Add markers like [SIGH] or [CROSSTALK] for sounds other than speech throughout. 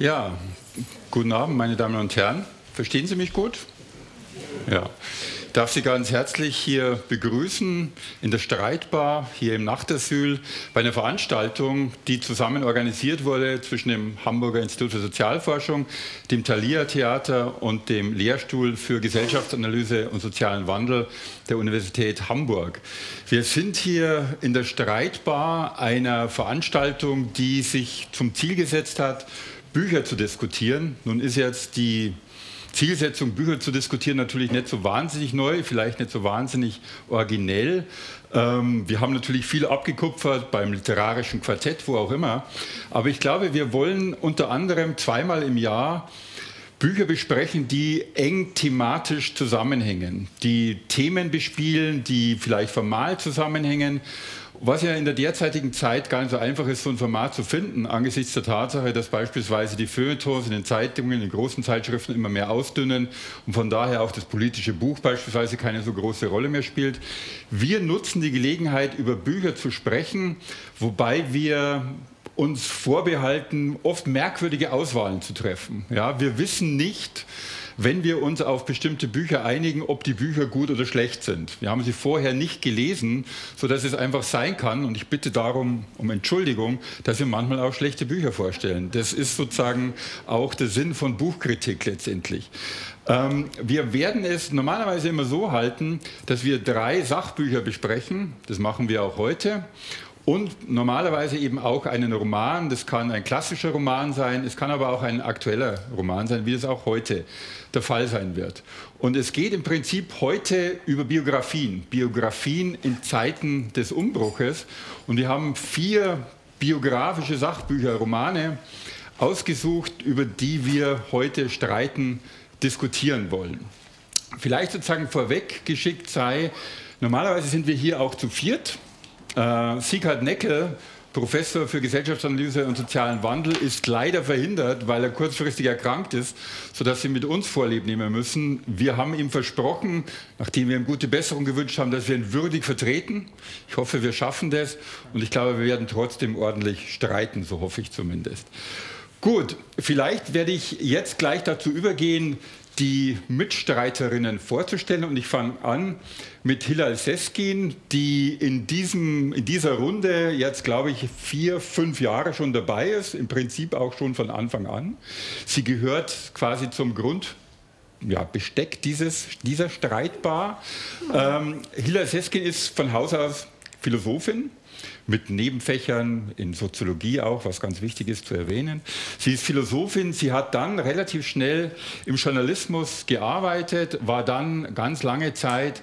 Ja, guten Abend, meine Damen und Herren. Verstehen Sie mich gut? Ja. Ich darf Sie ganz herzlich hier begrüßen in der Streitbar, hier im Nachtasyl, bei einer Veranstaltung, die zusammen organisiert wurde zwischen dem Hamburger Institut für Sozialforschung, dem Thalia Theater und dem Lehrstuhl für Gesellschaftsanalyse und sozialen Wandel der Universität Hamburg. Wir sind hier in der Streitbar einer Veranstaltung, die sich zum Ziel gesetzt hat, Bücher zu diskutieren. Nun ist jetzt die Zielsetzung, Bücher zu diskutieren, natürlich nicht so wahnsinnig neu, vielleicht nicht so wahnsinnig originell. Ähm, wir haben natürlich viel abgekupfert beim literarischen Quartett, wo auch immer. Aber ich glaube, wir wollen unter anderem zweimal im Jahr Bücher besprechen, die eng thematisch zusammenhängen, die Themen bespielen, die vielleicht formal zusammenhängen was ja in der derzeitigen Zeit gar nicht so einfach ist, so ein Format zu finden, angesichts der Tatsache, dass beispielsweise die Feuilletons in den Zeitungen, in den großen Zeitschriften immer mehr ausdünnen und von daher auch das politische Buch beispielsweise keine so große Rolle mehr spielt. Wir nutzen die Gelegenheit, über Bücher zu sprechen, wobei wir uns vorbehalten, oft merkwürdige Auswahlen zu treffen. Ja, wir wissen nicht, wenn wir uns auf bestimmte Bücher einigen, ob die Bücher gut oder schlecht sind. Wir haben sie vorher nicht gelesen, sodass es einfach sein kann, und ich bitte darum um Entschuldigung, dass wir manchmal auch schlechte Bücher vorstellen. Das ist sozusagen auch der Sinn von Buchkritik letztendlich. Ähm, wir werden es normalerweise immer so halten, dass wir drei Sachbücher besprechen. Das machen wir auch heute. Und normalerweise eben auch einen Roman. Das kann ein klassischer Roman sein, es kann aber auch ein aktueller Roman sein, wie es auch heute der Fall sein wird. Und es geht im Prinzip heute über Biografien, Biografien in Zeiten des Umbruches. Und wir haben vier biografische Sachbücher, Romane ausgesucht, über die wir heute streiten, diskutieren wollen. Vielleicht sozusagen vorweg geschickt sei, normalerweise sind wir hier auch zu viert. Äh, Sieghard Neckel Professor für Gesellschaftsanalyse und sozialen Wandel, ist leider verhindert, weil er kurzfristig erkrankt ist, sodass Sie mit uns Vorlieb nehmen müssen. Wir haben ihm versprochen, nachdem wir ihm gute Besserung gewünscht haben, dass wir ihn würdig vertreten. Ich hoffe, wir schaffen das und ich glaube, wir werden trotzdem ordentlich streiten, so hoffe ich zumindest. Gut, vielleicht werde ich jetzt gleich dazu übergehen, die Mitstreiterinnen vorzustellen. Und ich fange an mit Hilal Seskin, die in, diesem, in dieser Runde jetzt, glaube ich, vier, fünf Jahre schon dabei ist, im Prinzip auch schon von Anfang an. Sie gehört quasi zum Grund. Ja, Besteck dieses, dieser Streitbar. Ähm, Hilal Seskin ist von Haus aus Philosophin, mit Nebenfächern in Soziologie auch, was ganz wichtig ist zu erwähnen. Sie ist Philosophin, sie hat dann relativ schnell im Journalismus gearbeitet, war dann ganz lange Zeit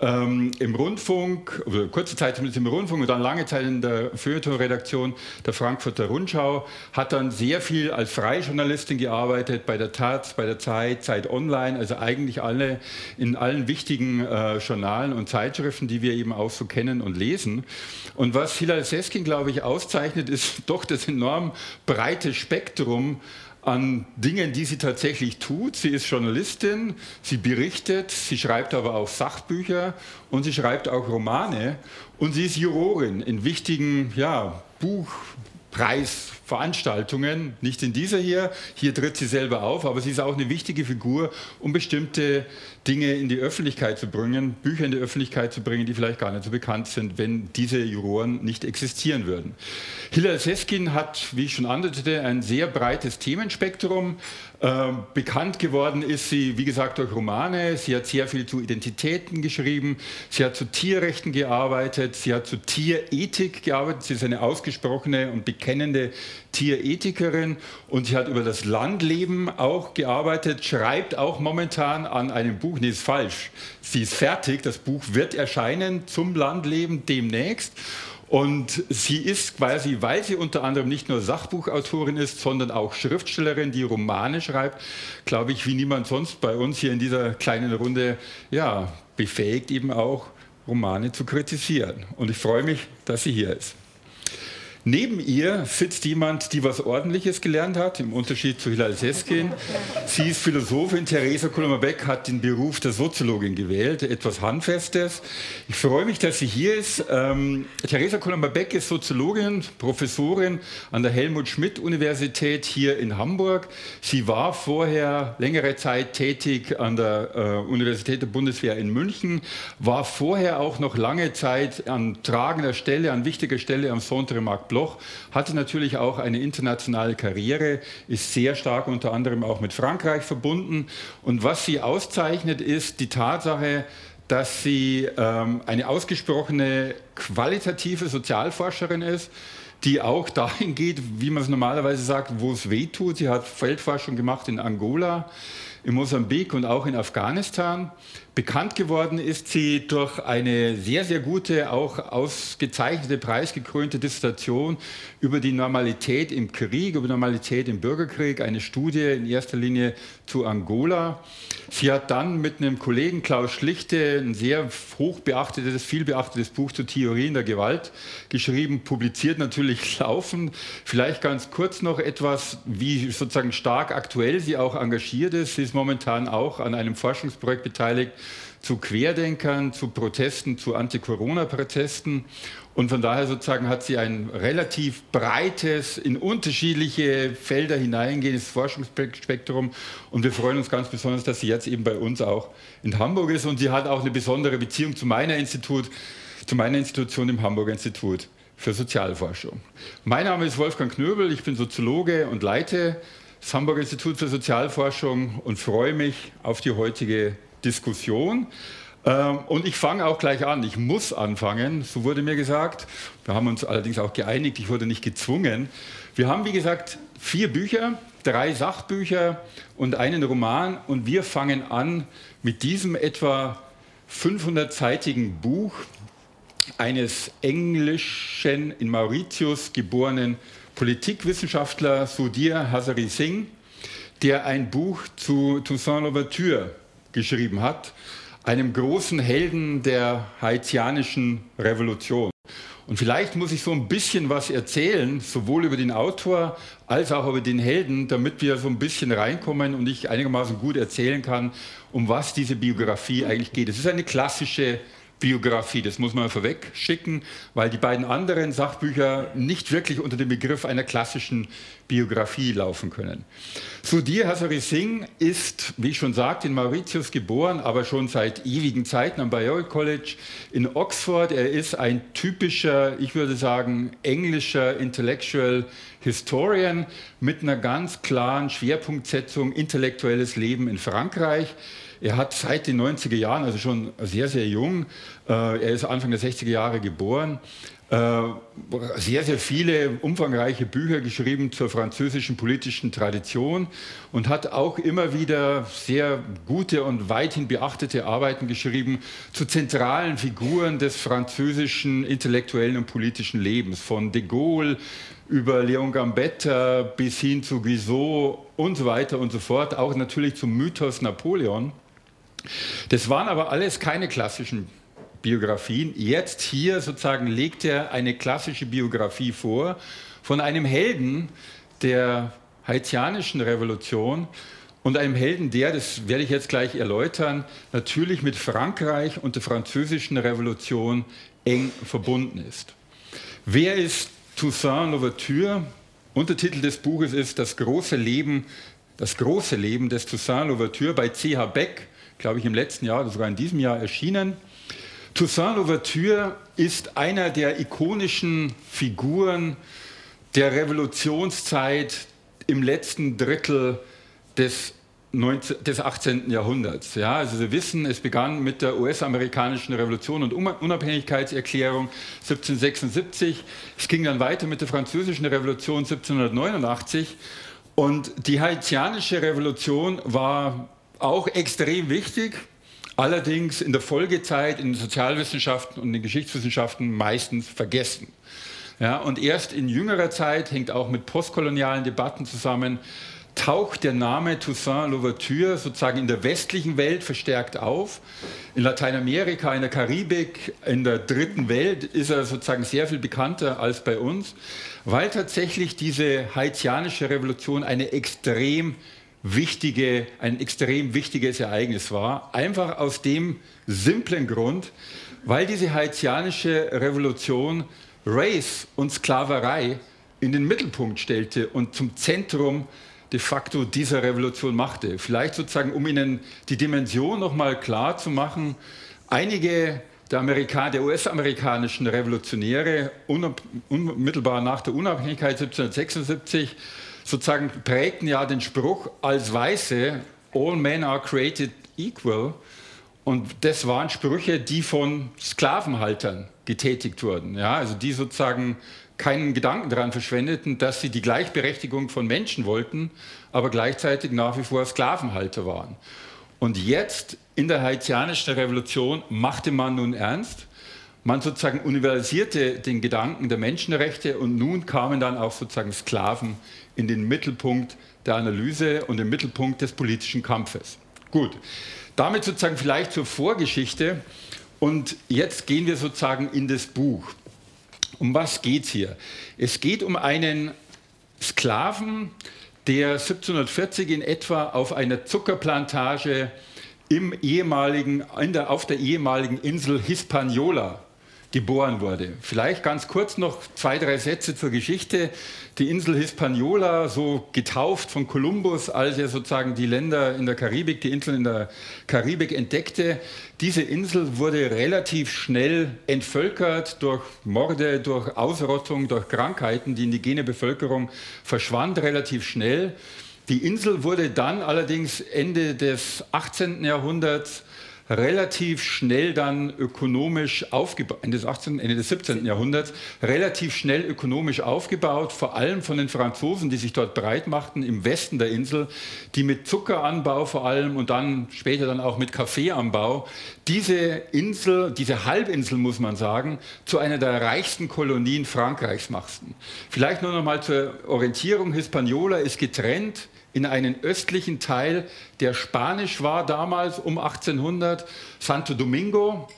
ähm, im Rundfunk, oder kurze Zeit zumindest im Rundfunk und dann lange Zeit in der Feuilleton-Redaktion der Frankfurter Rundschau, hat dann sehr viel als freie Journalistin gearbeitet, bei der Taz, bei der Zeit, Zeit Online, also eigentlich alle in allen wichtigen äh, Journalen und Zeitschriften, die wir eben auch so kennen und lesen. Und was Hilal Seskin, glaube ich, auszeichnet, ist doch das enorm breite Spektrum an Dingen, die sie tatsächlich tut. Sie ist Journalistin, sie berichtet, sie schreibt aber auch Sachbücher und sie schreibt auch Romane. Und sie ist Jurorin in wichtigen ja, Buchpreis Veranstaltungen, nicht in dieser hier, hier tritt sie selber auf, aber sie ist auch eine wichtige Figur, um bestimmte Dinge in die Öffentlichkeit zu bringen, Bücher in die Öffentlichkeit zu bringen, die vielleicht gar nicht so bekannt sind, wenn diese Juroren nicht existieren würden. Hilal Seskin hat, wie ich schon andeutete, ein sehr breites Themenspektrum. Ähm, bekannt geworden ist sie, wie gesagt, durch Romane. Sie hat sehr viel zu Identitäten geschrieben. Sie hat zu Tierrechten gearbeitet. Sie hat zu Tierethik gearbeitet. Sie ist eine ausgesprochene und bekennende Tierethikerin und sie hat über das Landleben auch gearbeitet, schreibt auch momentan an einem Buch, nee, ist falsch, sie ist fertig, das Buch wird erscheinen zum Landleben demnächst. Und sie ist quasi, weil sie unter anderem nicht nur Sachbuchautorin ist, sondern auch Schriftstellerin, die Romane schreibt, glaube ich, wie niemand sonst bei uns hier in dieser kleinen Runde, ja, befähigt eben auch Romane zu kritisieren. Und ich freue mich, dass sie hier ist. Neben ihr sitzt jemand, die was Ordentliches gelernt hat, im Unterschied zu Hilal Seskin. Sie ist Philosophin. Theresa Kulmer-Beck hat den Beruf der Soziologin gewählt, etwas Handfestes. Ich freue mich, dass sie hier ist. Ähm, Theresa Kulmer-Beck ist Soziologin, Professorin an der Helmut-Schmidt-Universität hier in Hamburg. Sie war vorher längere Zeit tätig an der äh, Universität der Bundeswehr in München, war vorher auch noch lange Zeit an tragender Stelle, an wichtiger Stelle am Centre Marc Bloch hatte natürlich auch eine internationale Karriere, ist sehr stark unter anderem auch mit Frankreich verbunden. Und was sie auszeichnet, ist die Tatsache, dass sie ähm, eine ausgesprochene qualitative Sozialforscherin ist, die auch [LAUGHS] dahin geht, wie man es normalerweise sagt, wo es weh tut. Sie hat Feldforschung gemacht in Angola, in Mosambik und auch in Afghanistan. Bekannt geworden ist sie durch eine sehr, sehr gute, auch ausgezeichnete, preisgekrönte Dissertation über die Normalität im Krieg, über Normalität im Bürgerkrieg, eine Studie in erster Linie zu Angola. Sie hat dann mit einem Kollegen Klaus Schlichte ein sehr hoch beachtetes, viel beachtetes Buch zu Theorien der Gewalt geschrieben, publiziert natürlich [LAUGHS] laufend. Vielleicht ganz kurz noch etwas, wie sozusagen stark aktuell sie auch engagiert ist. Sie ist momentan auch an einem Forschungsprojekt beteiligt, zu Querdenkern, zu Protesten, zu Anti-Corona-Protesten. Und von daher sozusagen hat sie ein relativ breites, in unterschiedliche Felder hineingehendes Forschungsspektrum. Und wir freuen uns ganz besonders, dass sie jetzt eben bei uns auch in Hamburg ist. Und sie hat auch eine besondere Beziehung zu meiner Institut, zu meiner Institution im Hamburger Institut für Sozialforschung. Mein Name ist Wolfgang Knöbel, ich bin Soziologe und leite das Hamburger Institut für Sozialforschung und freue mich auf die heutige Diskussion. Ähm, und ich fange auch gleich an. Ich muss anfangen, so wurde mir gesagt. Wir haben uns allerdings auch geeinigt, ich wurde nicht gezwungen. Wir haben, wie gesagt, vier Bücher, drei Sachbücher und einen Roman. Und wir fangen an mit diesem etwa 500-seitigen Buch eines englischen, in Mauritius geborenen Politikwissenschaftler Sudhir Hazari Singh, der ein Buch zu Toussaint Louverture geschrieben hat, einem großen Helden der haitianischen Revolution. Und vielleicht muss ich so ein bisschen was erzählen, sowohl über den Autor als auch über den Helden, damit wir so ein bisschen reinkommen und ich einigermaßen gut erzählen kann, um was diese Biografie eigentlich geht. Es ist eine klassische Biografie. Das muss man vorweg schicken, weil die beiden anderen Sachbücher nicht wirklich unter dem Begriff einer klassischen Biografie laufen können. Sudhir Hazari Singh ist, wie ich schon sagte, in Mauritius geboren, aber schon seit ewigen Zeiten am Balliol College in Oxford. Er ist ein typischer, ich würde sagen, englischer Intellectual Historian mit einer ganz klaren Schwerpunktsetzung intellektuelles Leben in Frankreich. Er hat seit den 90er Jahren, also schon sehr, sehr jung, äh, er ist Anfang der 60er Jahre geboren, äh, sehr, sehr viele umfangreiche Bücher geschrieben zur französischen politischen Tradition und hat auch immer wieder sehr gute und weithin beachtete Arbeiten geschrieben zu zentralen Figuren des französischen intellektuellen und politischen Lebens, von de Gaulle über Leon Gambetta bis hin zu Guizot und so weiter und so fort, auch natürlich zum Mythos Napoleon. Das waren aber alles keine klassischen Biografien. Jetzt hier sozusagen legt er eine klassische Biografie vor von einem Helden der haitianischen Revolution und einem Helden, der, das werde ich jetzt gleich erläutern, natürlich mit Frankreich und der französischen Revolution eng verbunden ist. Wer ist Toussaint Louverture? Untertitel des Buches ist Das große Leben, das große Leben des Toussaint Louverture bei C.H. Beck glaube ich, im letzten Jahr oder sogar in diesem Jahr erschienen. Toussaint Louverture ist einer der ikonischen Figuren der Revolutionszeit im letzten Drittel des, 19, des 18. Jahrhunderts. Ja, also Sie wissen, es begann mit der US-amerikanischen Revolution und Unabhängigkeitserklärung 1776. Es ging dann weiter mit der französischen Revolution 1789. Und die haitianische Revolution war auch extrem wichtig, allerdings in der Folgezeit in den Sozialwissenschaften und den Geschichtswissenschaften meistens vergessen. Ja, und erst in jüngerer Zeit hängt auch mit postkolonialen Debatten zusammen, taucht der Name Toussaint Louverture sozusagen in der westlichen Welt verstärkt auf. In Lateinamerika, in der Karibik, in der dritten Welt ist er sozusagen sehr viel bekannter als bei uns, weil tatsächlich diese haitianische Revolution eine extrem wichtige, ein extrem wichtiges Ereignis war. Einfach aus dem simplen Grund, weil diese haitianische Revolution Race und Sklaverei in den Mittelpunkt stellte und zum Zentrum de facto dieser Revolution machte. Vielleicht sozusagen, um Ihnen die Dimension nochmal klar zu machen, einige der, Amerika der US-amerikanischen Revolutionäre unmittelbar nach der Unabhängigkeit 1776 sozusagen prägten ja den Spruch als Weiße, all men are created equal. Und das waren Sprüche, die von Sklavenhaltern getätigt wurden. Ja, also die sozusagen keinen Gedanken daran verschwendeten, dass sie die Gleichberechtigung von Menschen wollten, aber gleichzeitig nach wie vor Sklavenhalter waren. Und jetzt in der haitianischen Revolution machte man nun ernst. Man sozusagen universalisierte den Gedanken der Menschenrechte und nun kamen dann auch sozusagen Sklaven in den Mittelpunkt der Analyse und den Mittelpunkt des politischen Kampfes. Gut, damit sozusagen vielleicht zur Vorgeschichte und jetzt gehen wir sozusagen in das Buch. Um was geht es hier? Es geht um einen Sklaven, der 1740 in etwa auf einer Zuckerplantage im ehemaligen, der, auf der ehemaligen Insel Hispaniola geboren wurde. Vielleicht ganz kurz noch zwei, drei Sätze zur Geschichte. Die Insel Hispaniola, so getauft von Kolumbus, als er sozusagen die Länder in der Karibik, die Inseln in der Karibik entdeckte. Diese Insel wurde relativ schnell entvölkert durch Morde, durch Ausrottung, durch Krankheiten. Die indigene Bevölkerung verschwand relativ schnell. Die Insel wurde dann allerdings Ende des 18. Jahrhunderts relativ schnell dann ökonomisch aufgebaut, Ende des 18., Ende des 17. Jahrhunderts, relativ schnell ökonomisch aufgebaut, vor allem von den Franzosen, die sich dort breit machten im Westen der Insel, die mit Zuckeranbau vor allem und dann später dann auch mit Kaffeeanbau diese Insel, diese Halbinsel muss man sagen, zu einer der reichsten Kolonien Frankreichs machten. Vielleicht nur noch mal zur Orientierung, Hispaniola ist getrennt in einen östlichen Teil, der spanisch war damals um 1800, Santo Domingo,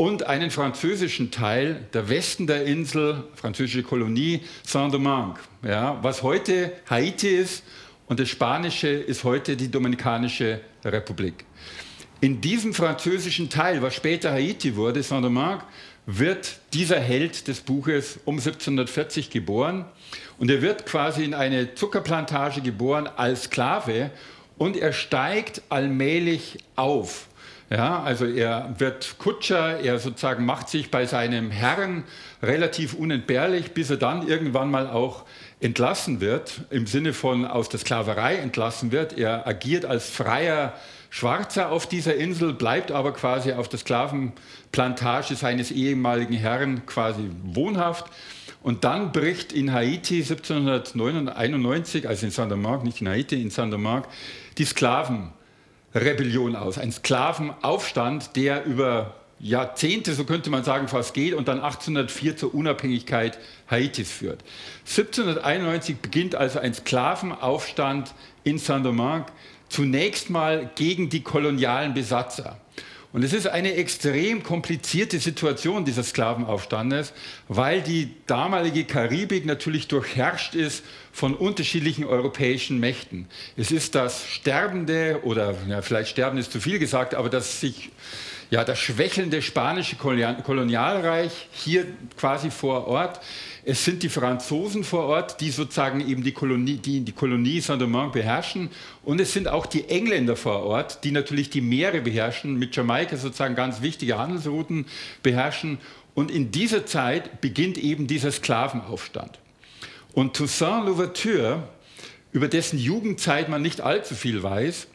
und einen französischen Teil, der Westen der Insel, französische Kolonie, Saint-Domingue, ja, was heute Haiti ist und das Spanische ist heute die Dominikanische Republik. In diesem französischen Teil, was später Haiti wurde, Saint-Domingue, wird dieser Held des Buches um 1740 geboren und er wird quasi in eine Zuckerplantage geboren als Sklave und er steigt allmählich auf. Ja, also er wird Kutscher, er sozusagen macht sich bei seinem Herrn relativ unentbehrlich, bis er dann irgendwann mal auch entlassen wird, im Sinne von aus der Sklaverei entlassen wird. Er agiert als freier Schwarzer auf dieser Insel, bleibt aber quasi auf der Sklavenplantage seines ehemaligen Herrn quasi wohnhaft. Und dann bricht in Haiti 1791, also in Saint-Domingue, nicht in Haiti, in Saint-Domingue, die Sklavenrebellion aus. Ein Sklavenaufstand, der über Jahrzehnte, so könnte man sagen, fast geht und dann 1804 zur Unabhängigkeit Haitis führt. 1791 beginnt also ein Sklavenaufstand in Saint-Domingue, zunächst mal gegen die kolonialen Besatzer. Und es ist eine extrem komplizierte Situation dieses Sklavenaufstandes, weil die damalige Karibik natürlich durchherrscht ist von unterschiedlichen europäischen Mächten. Es ist das sterbende, oder ja, vielleicht sterben ist zu viel gesagt, aber das sich ja, das schwächelnde spanische Kolonialreich hier quasi vor Ort. Es sind die Franzosen vor Ort, die sozusagen eben die Kolonie, die, die Kolonie Saint-Domingue beherrschen. Und es sind auch die Engländer vor Ort, die natürlich die Meere beherrschen, mit Jamaika sozusagen ganz wichtige Handelsrouten beherrschen. Und in dieser Zeit beginnt eben dieser Sklavenaufstand. Und Toussaint Louverture, über dessen Jugendzeit man nicht allzu viel weiß,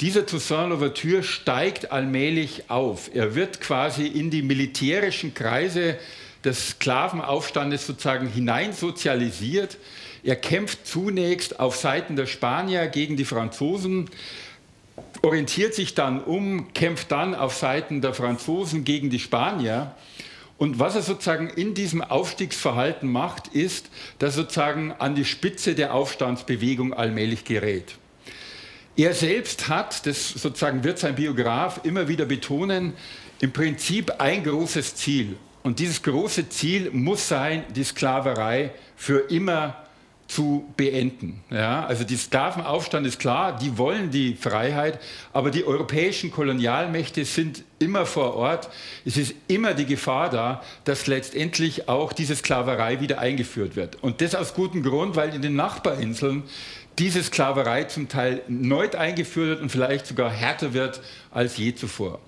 dieser Toussaint Louverture steigt allmählich auf. Er wird quasi in die militärischen Kreise des Sklavenaufstandes sozusagen hineinsozialisiert. Er kämpft zunächst auf Seiten der Spanier gegen die Franzosen, orientiert sich dann um, kämpft dann auf Seiten der Franzosen gegen die Spanier. Und was er sozusagen in diesem Aufstiegsverhalten macht, ist, dass er sozusagen an die Spitze der Aufstandsbewegung allmählich gerät. Er selbst hat, das sozusagen wird sein Biograf immer wieder betonen, im Prinzip ein großes Ziel. Und dieses große Ziel muss sein, die Sklaverei für immer zu beenden. Ja, also die Sklavenaufstand ist klar, die wollen die Freiheit, aber die europäischen Kolonialmächte sind immer vor Ort. Es ist immer die Gefahr da, dass letztendlich auch diese Sklaverei wieder eingeführt wird. Und das aus gutem Grund, weil in den Nachbarinseln diese Sklaverei zum Teil erneut eingeführt wird und vielleicht sogar härter wird als je zuvor.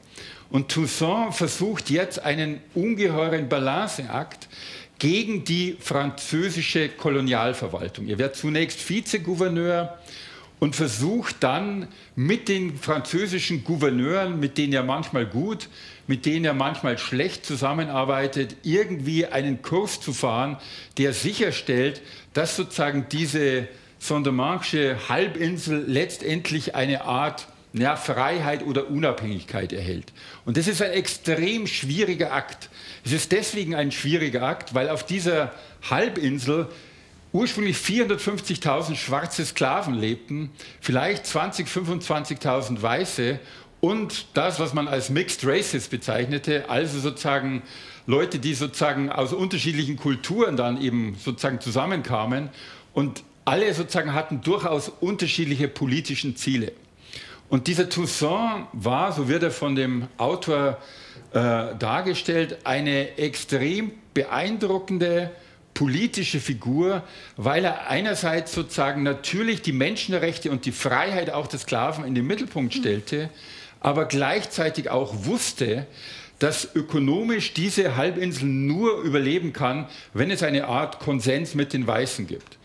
Und Toussaint versucht jetzt einen ungeheuren Balanceakt gegen die französische Kolonialverwaltung. Er wird zunächst Vizegouverneur und versucht dann mit den französischen Gouverneuren, mit denen er manchmal gut, mit denen er manchmal schlecht zusammenarbeitet, irgendwie einen Kurs zu fahren, der sicherstellt, dass sozusagen diese Sondermanche Halbinsel letztendlich eine Art ja, Freiheit oder Unabhängigkeit erhält. Und das ist ein extrem schwieriger Akt. Es ist deswegen ein schwieriger Akt, weil auf dieser Halbinsel ursprünglich 450.000 schwarze Sklaven lebten, vielleicht 20.000, 25.000 Weiße und das, was man als Mixed Races bezeichnete, also sozusagen Leute, die sozusagen aus unterschiedlichen Kulturen dann eben sozusagen zusammenkamen und alle sozusagen hatten durchaus unterschiedliche politische Ziele. Und dieser Toussaint war, so wird er von dem Autor äh, dargestellt, eine extrem beeindruckende politische Figur, weil er einerseits sozusagen natürlich die Menschenrechte und die Freiheit auch des Sklaven in den Mittelpunkt stellte, aber gleichzeitig auch wusste, dass ökonomisch diese Halbinsel nur überleben kann, wenn es eine Art Konsens mit den Weißen gibt.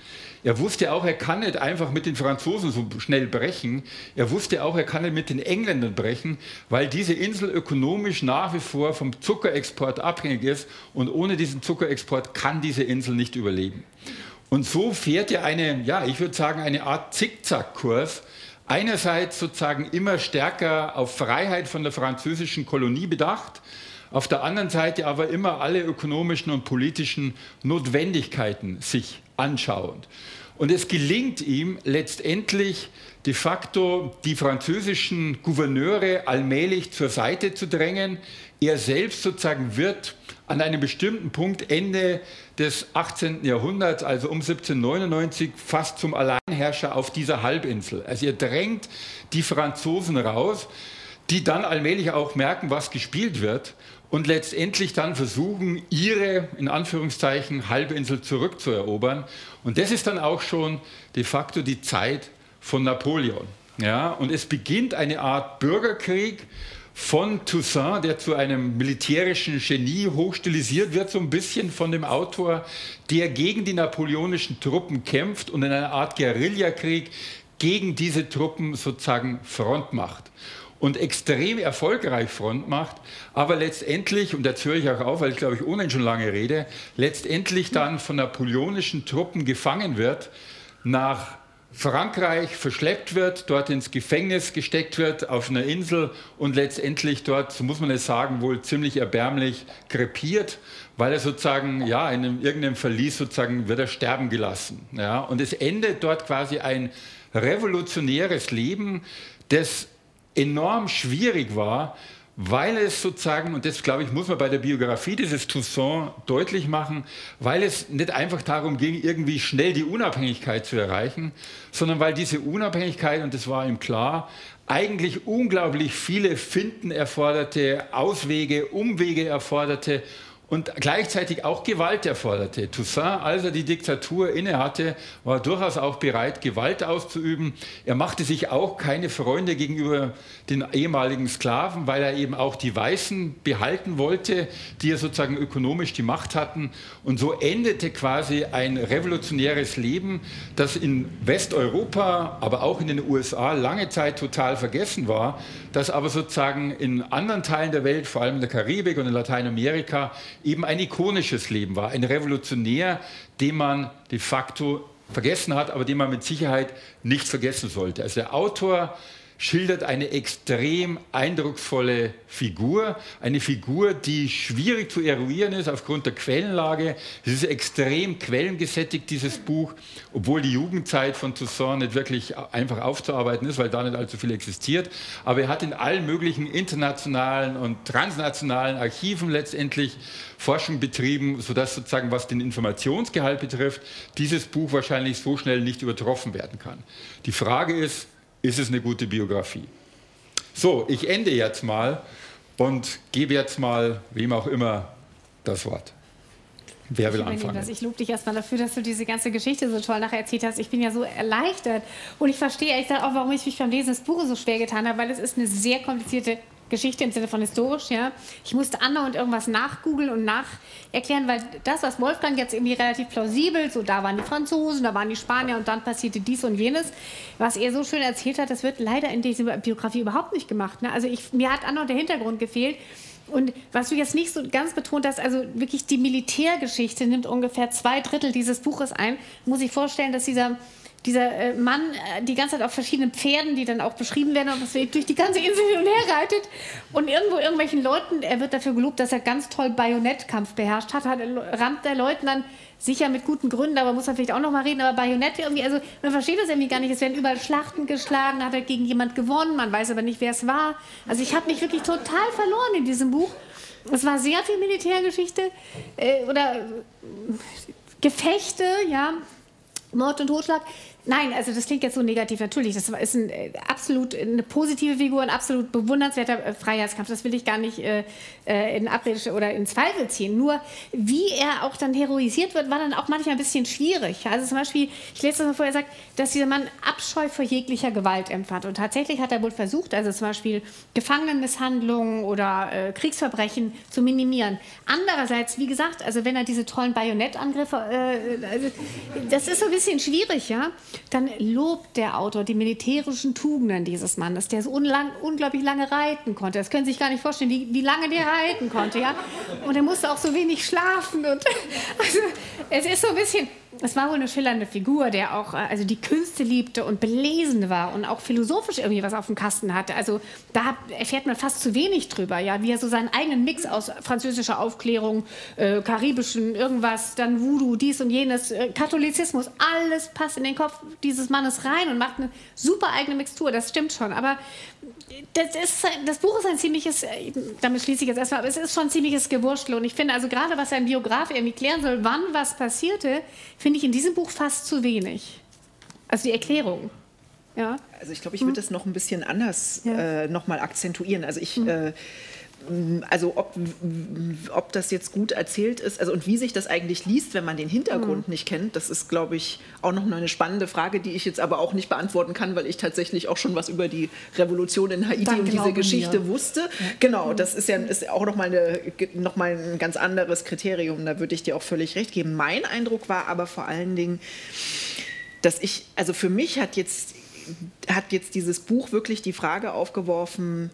Er wusste auch, er kann nicht einfach mit den Franzosen so schnell brechen. Er wusste auch, er kann nicht mit den Engländern brechen, weil diese Insel ökonomisch nach wie vor vom Zuckerexport abhängig ist und ohne diesen Zuckerexport kann diese Insel nicht überleben. Und so fährt er eine, ja, ich würde sagen, eine Art Zickzackkurs. Einerseits sozusagen immer stärker auf Freiheit von der französischen Kolonie bedacht, auf der anderen Seite aber immer alle ökonomischen und politischen Notwendigkeiten sich anschauend. Und es gelingt ihm letztendlich de facto die französischen Gouverneure allmählich zur Seite zu drängen. Er selbst sozusagen wird an einem bestimmten Punkt Ende des 18. Jahrhunderts, also um 1799, fast zum Alleinherrscher auf dieser Halbinsel. Also er drängt die Franzosen raus, die dann allmählich auch merken, was gespielt wird und letztendlich dann versuchen, ihre, in Anführungszeichen, Halbinsel zurückzuerobern. Und das ist dann auch schon de facto die Zeit von Napoleon. Ja, und es beginnt eine Art Bürgerkrieg von Toussaint, der zu einem militärischen Genie hochstilisiert wird, so ein bisschen von dem Autor, der gegen die napoleonischen Truppen kämpft und in einer Art Guerillakrieg gegen diese Truppen sozusagen Front macht und extrem erfolgreich Front macht, aber letztendlich, und jetzt höre ich auch auf, weil ich glaube ich ohnehin schon lange rede, letztendlich dann von napoleonischen Truppen gefangen wird, nach Frankreich verschleppt wird, dort ins Gefängnis gesteckt wird, auf einer Insel und letztendlich dort, so muss man es sagen, wohl ziemlich erbärmlich krepiert, weil er sozusagen, ja, in einem, irgendeinem Verlies sozusagen wird er sterben gelassen. Ja, und es endet dort quasi ein revolutionäres Leben, das enorm schwierig war, weil es sozusagen, und das glaube ich, muss man bei der Biografie dieses Toussaint deutlich machen, weil es nicht einfach darum ging, irgendwie schnell die Unabhängigkeit zu erreichen, sondern weil diese Unabhängigkeit, und das war ihm klar, eigentlich unglaublich viele Finden erforderte, Auswege, Umwege erforderte und gleichzeitig auch Gewalt erforderte. Toussaint, als er die Diktatur innehatte, war durchaus auch bereit, Gewalt auszuüben. Er machte sich auch keine Freunde gegenüber den ehemaligen Sklaven, weil er eben auch die Weißen behalten wollte, die ja sozusagen ökonomisch die Macht hatten. Und so endete quasi ein revolutionäres Leben, das in Westeuropa, aber auch in den USA lange Zeit total vergessen war, das aber sozusagen in anderen Teilen der Welt, vor allem in der Karibik und in Lateinamerika, eben ein ikonisches Leben war, ein Revolutionär, den man de facto vergessen hat, aber den man mit Sicherheit nicht vergessen sollte. Also der Autor schildert eine extrem eindrucksvolle Figur. Eine Figur, die schwierig zu eruieren ist aufgrund der Quellenlage. Es ist extrem quellengesättigt, dieses Buch, obwohl die Jugendzeit von Toussaint nicht wirklich einfach aufzuarbeiten ist, weil da nicht allzu viel existiert. Aber er hat in allen möglichen internationalen und transnationalen Archiven letztendlich Forschung betrieben, sodass sozusagen, was den Informationsgehalt betrifft, dieses Buch wahrscheinlich so schnell nicht übertroffen werden kann. Die Frage ist, ist es eine gute Biografie. So, ich ende jetzt mal und gebe jetzt mal wem auch immer das Wort. Wer will anfangen? Was. Ich lobe dich erstmal dafür, dass du diese ganze Geschichte so toll nachher erzählt hast. Ich bin ja so erleichtert und ich verstehe ehrlich auch, warum ich mich beim Lesen des Buches so schwer getan habe, weil es ist eine sehr komplizierte Geschichte im Sinne von historisch, ja. Ich musste andauernd irgendwas nachgoogeln und nacherklären, weil das, was Wolfgang jetzt irgendwie relativ plausibel, so da waren die Franzosen, da waren die Spanier und dann passierte dies und jenes, was er so schön erzählt hat, das wird leider in dieser Biografie überhaupt nicht gemacht. Ne? Also ich, mir hat andauernd der Hintergrund gefehlt. Und was du jetzt nicht so ganz betont hast, also wirklich die Militärgeschichte nimmt ungefähr zwei Drittel dieses Buches ein. Muss ich vorstellen, dass dieser dieser äh, Mann äh, die ganze Zeit auf verschiedenen Pferden, die dann auch beschrieben werden, und das durch die ganze Insel hin und her reitet und irgendwo irgendwelchen Leuten, er wird dafür gelobt, dass er ganz toll Bajonettkampf beherrscht hat, hat rammt der Leuten dann sicher mit guten Gründen, aber muss man vielleicht auch noch mal reden, aber Bajonette irgendwie, also man versteht das irgendwie gar nicht, es werden überall Schlachten geschlagen, hat er gegen jemand gewonnen, man weiß aber nicht, wer es war. Also ich habe mich wirklich total verloren in diesem Buch. Es war sehr viel Militärgeschichte äh, oder äh, Gefechte, ja, Mord und Totschlag. Nein, also das klingt jetzt so negativ. Natürlich, das ist ein, äh, absolut eine positive Figur, ein absolut bewundernswerter äh, Freiheitskampf. Das will ich gar nicht äh, äh, in Abrede oder in Zweifel ziehen. Nur wie er auch dann heroisiert wird, war dann auch manchmal ein bisschen schwierig. Also zum Beispiel, ich lese das mal vorher, sagt, dass dieser Mann Abscheu vor jeglicher Gewalt empfand. Und tatsächlich hat er wohl versucht, also zum Beispiel Gefangenenmisshandlungen oder äh, Kriegsverbrechen zu minimieren. Andererseits, wie gesagt, also wenn er diese tollen Bajonettangriffe, äh, also, das ist so ein bisschen schwierig, ja dann lobt der Autor die militärischen Tugenden dieses Mannes, der so unglaublich lange reiten konnte. Das können Sie sich gar nicht vorstellen, wie, wie lange der reiten konnte. Ja? Und er musste auch so wenig schlafen. Und [LAUGHS] also, es ist so ein bisschen, es war wohl eine schillernde Figur, der auch äh, also die Künste liebte und belesen war und auch philosophisch irgendwie was auf dem Kasten hatte. Also da erfährt man fast zu wenig drüber, ja, wie er so seinen eigenen Mix aus französischer Aufklärung, äh, karibischen irgendwas, dann Voodoo, dies und jenes, äh, Katholizismus, alles passt in den Kopf dieses Mannes rein und macht eine super eigene Mixtur. Das stimmt schon, aber das, ist, das Buch ist ein ziemliches, äh, damit schließe ich jetzt erstmal, aber es ist schon ein ziemliches Gewurschtel und ich finde also gerade, was ein Biograf irgendwie klären soll, wann was passierte, finde ich in diesem Buch fast zu wenig. Also die Erklärung. Ja. Also ich glaube, ich würde hm. das noch ein bisschen anders ja. äh, nochmal akzentuieren. Also ich hm. äh, also ob, ob das jetzt gut erzählt ist, also und wie sich das eigentlich liest, wenn man den Hintergrund mhm. nicht kennt, das ist, glaube ich, auch noch eine spannende Frage, die ich jetzt aber auch nicht beantworten kann, weil ich tatsächlich auch schon was über die Revolution in Haiti Dann und diese Geschichte mir. wusste. Ja. Genau, mhm. das ist ja ist auch nochmal noch mal ein ganz anderes Kriterium, da würde ich dir auch völlig recht geben. Mein Eindruck war aber vor allen Dingen, dass ich, also für mich hat jetzt, hat jetzt dieses Buch wirklich die Frage aufgeworfen,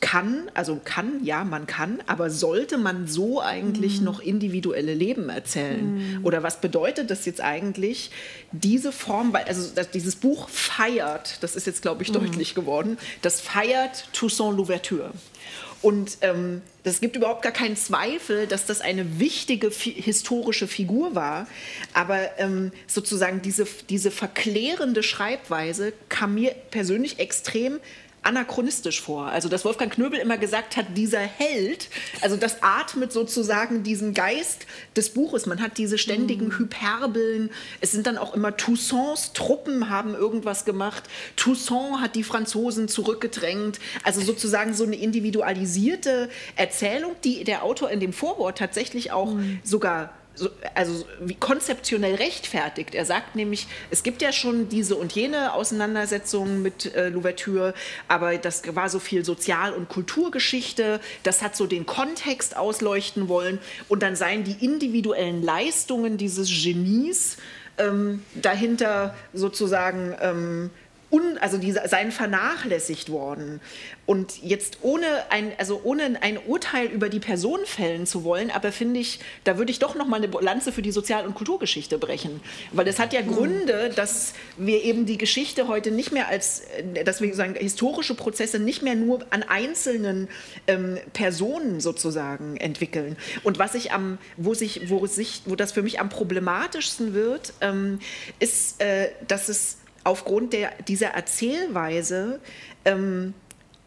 kann, also kann, ja, man kann, aber sollte man so eigentlich mhm. noch individuelle Leben erzählen? Mhm. Oder was bedeutet das jetzt eigentlich, diese Form, weil, also dieses Buch feiert, das ist jetzt, glaube ich, mhm. deutlich geworden, das feiert Toussaint Louverture. Und ähm, es gibt überhaupt gar keinen Zweifel, dass das eine wichtige historische Figur war. Aber ähm, sozusagen diese, diese verklärende Schreibweise kam mir persönlich extrem anachronistisch vor. Also, dass Wolfgang Knöbel immer gesagt hat, dieser Held, also das atmet sozusagen diesen Geist des Buches. Man hat diese ständigen mhm. Hyperbeln. Es sind dann auch immer Toussaints Truppen haben irgendwas gemacht. Toussaint hat die Franzosen zurückgedrängt. Also sozusagen so eine individualisierte Erzählung, die der Autor in dem Vorwort tatsächlich auch mhm. sogar so, also wie konzeptionell rechtfertigt. Er sagt nämlich, es gibt ja schon diese und jene Auseinandersetzungen mit äh, Louverture, aber das war so viel Sozial- und Kulturgeschichte, das hat so den Kontext ausleuchten wollen und dann seien die individuellen Leistungen dieses Genies ähm, dahinter sozusagen ähm, un, also die seien vernachlässigt worden. Und jetzt ohne ein, also ohne ein Urteil über die Person fällen zu wollen, aber finde ich, da würde ich doch noch mal eine Lanze für die Sozial- und Kulturgeschichte brechen. Weil es hat ja Gründe, dass wir eben die Geschichte heute nicht mehr als, dass wir sagen, historische Prozesse nicht mehr nur an einzelnen ähm, Personen sozusagen entwickeln. Und was ich am, wo sich, wo sich, wo das für mich am problematischsten wird, ähm, ist, äh, dass es aufgrund der, dieser Erzählweise ähm,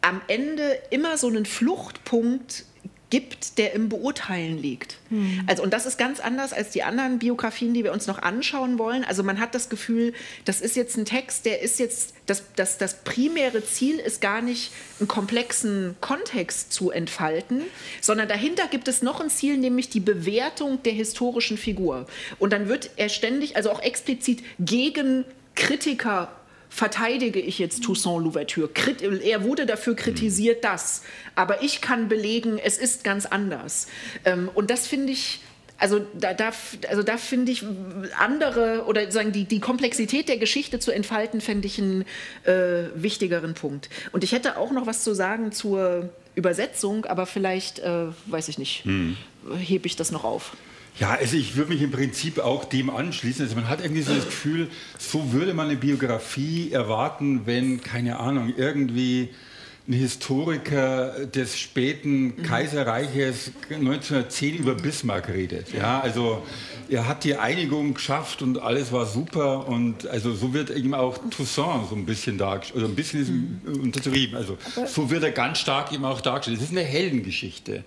am Ende immer so einen Fluchtpunkt gibt, der im Beurteilen liegt. Hm. Also, und das ist ganz anders als die anderen Biografien, die wir uns noch anschauen wollen. Also man hat das Gefühl, das ist jetzt ein Text, der ist jetzt, das, das, das primäre Ziel ist gar nicht, einen komplexen Kontext zu entfalten, sondern dahinter gibt es noch ein Ziel, nämlich die Bewertung der historischen Figur. Und dann wird er ständig, also auch explizit gegen Kritiker verteidige ich jetzt Toussaint Louverture. Er wurde dafür kritisiert, das. Aber ich kann belegen, es ist ganz anders. Ähm, und das finde ich, also da, da, also da finde ich andere oder sagen die, die Komplexität der Geschichte zu entfalten, fände ich einen äh, wichtigeren Punkt. Und ich hätte auch noch was zu sagen zur Übersetzung, aber vielleicht, äh, weiß ich nicht, hm. hebe ich das noch auf. Ja, also ich würde mich im Prinzip auch dem anschließen. Also man hat irgendwie so das Gefühl, so würde man eine Biografie erwarten, wenn, keine Ahnung, irgendwie ein Historiker des späten Kaiserreiches 1910 über Bismarck redet. Ja, also er hat die Einigung geschafft und alles war super und also so wird eben auch Toussaint so ein bisschen dargestellt, oder ein bisschen ist mhm. untertrieben, also so wird er ganz stark eben auch dargestellt. Das ist eine Heldengeschichte.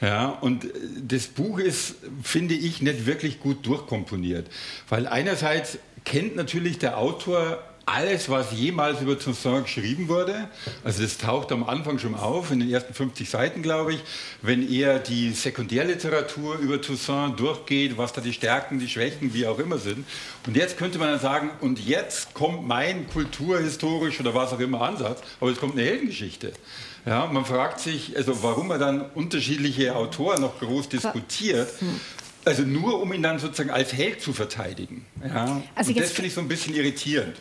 Ja, und das Buch ist, finde ich, nicht wirklich gut durchkomponiert, weil einerseits kennt natürlich der Autor alles, was jemals über Toussaint geschrieben wurde, also das taucht am Anfang schon auf, in den ersten 50 Seiten, glaube ich, wenn er die Sekundärliteratur über Toussaint durchgeht, was da die Stärken, die Schwächen, wie auch immer sind. Und jetzt könnte man dann sagen, und jetzt kommt mein kulturhistorisch oder was auch immer Ansatz, aber es kommt eine Heldengeschichte. Ja, man fragt sich, also warum er dann unterschiedliche Autoren noch groß diskutiert. Also nur, um ihn dann sozusagen als Held zu verteidigen. Ja? Also und das finde ich so ein bisschen irritierend.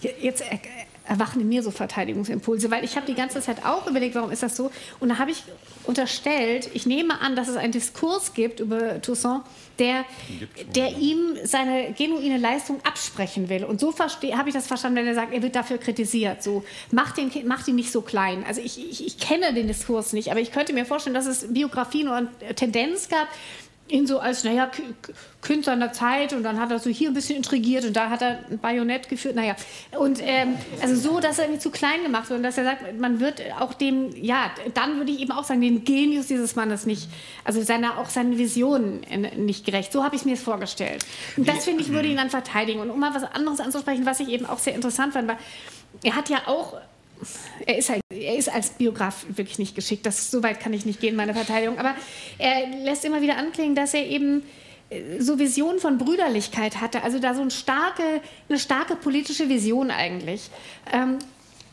Jetzt erwachen in mir so Verteidigungsimpulse, weil ich habe die ganze Zeit auch überlegt, warum ist das so? Und da habe ich unterstellt, ich nehme an, dass es einen Diskurs gibt über Toussaint, der, der ihm seine genuine Leistung absprechen will. Und so habe ich das verstanden, wenn er sagt, er wird dafür kritisiert. So, macht, den, macht ihn nicht so klein. Also ich, ich, ich kenne den Diskurs nicht, aber ich könnte mir vorstellen, dass es Biografien oder Tendenz gab, ihn so als, naja, Kind seiner Zeit und dann hat er so hier ein bisschen intrigiert und da hat er ein Bajonett geführt, naja. Und ähm, also so, dass er irgendwie zu klein gemacht wird und dass er sagt, man wird auch dem, ja, dann würde ich eben auch sagen, den Genius dieses Mannes nicht, also seiner, auch seinen Visionen nicht gerecht. So habe ich mir es vorgestellt. Und das, finde ich, würde ihn dann verteidigen. Und um mal was anderes anzusprechen, was ich eben auch sehr interessant fand, war, er hat ja auch er ist, halt, er ist als Biograf wirklich nicht geschickt. Das, so weit kann ich nicht gehen, meine Verteidigung. Aber er lässt immer wieder anklingen, dass er eben äh, so Visionen von Brüderlichkeit hatte. Also da so eine starke, eine starke politische Vision eigentlich. Ähm,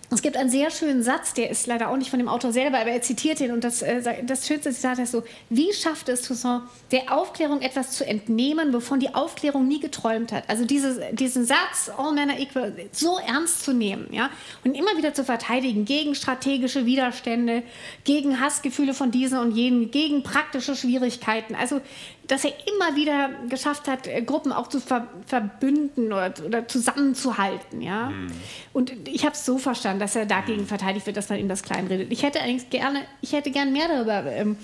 es gibt einen sehr schönen Satz, der ist leider auch nicht von dem Autor selber, aber er zitiert ihn und das, äh, das schönste Zitat ist so, wie schafft es Toussaint, der Aufklärung etwas zu entnehmen, wovon die Aufklärung nie geträumt hat? Also dieses, diesen Satz, all men are equal, so ernst zu nehmen ja? und immer wieder zu verteidigen gegen strategische Widerstände, gegen Hassgefühle von diesen und jenen, gegen praktische Schwierigkeiten. Also dass er immer wieder geschafft hat, äh, Gruppen auch zu ver verbünden oder, oder, zusammenzuhalten. Ja? Mhm. Und ich habe es so verstanden, dass er dagegen mhm. verteidigt wird, dass man ihm das kleinredet. Ich hätte eigentlich gerne, ich hätte gern mehr darüber ähm,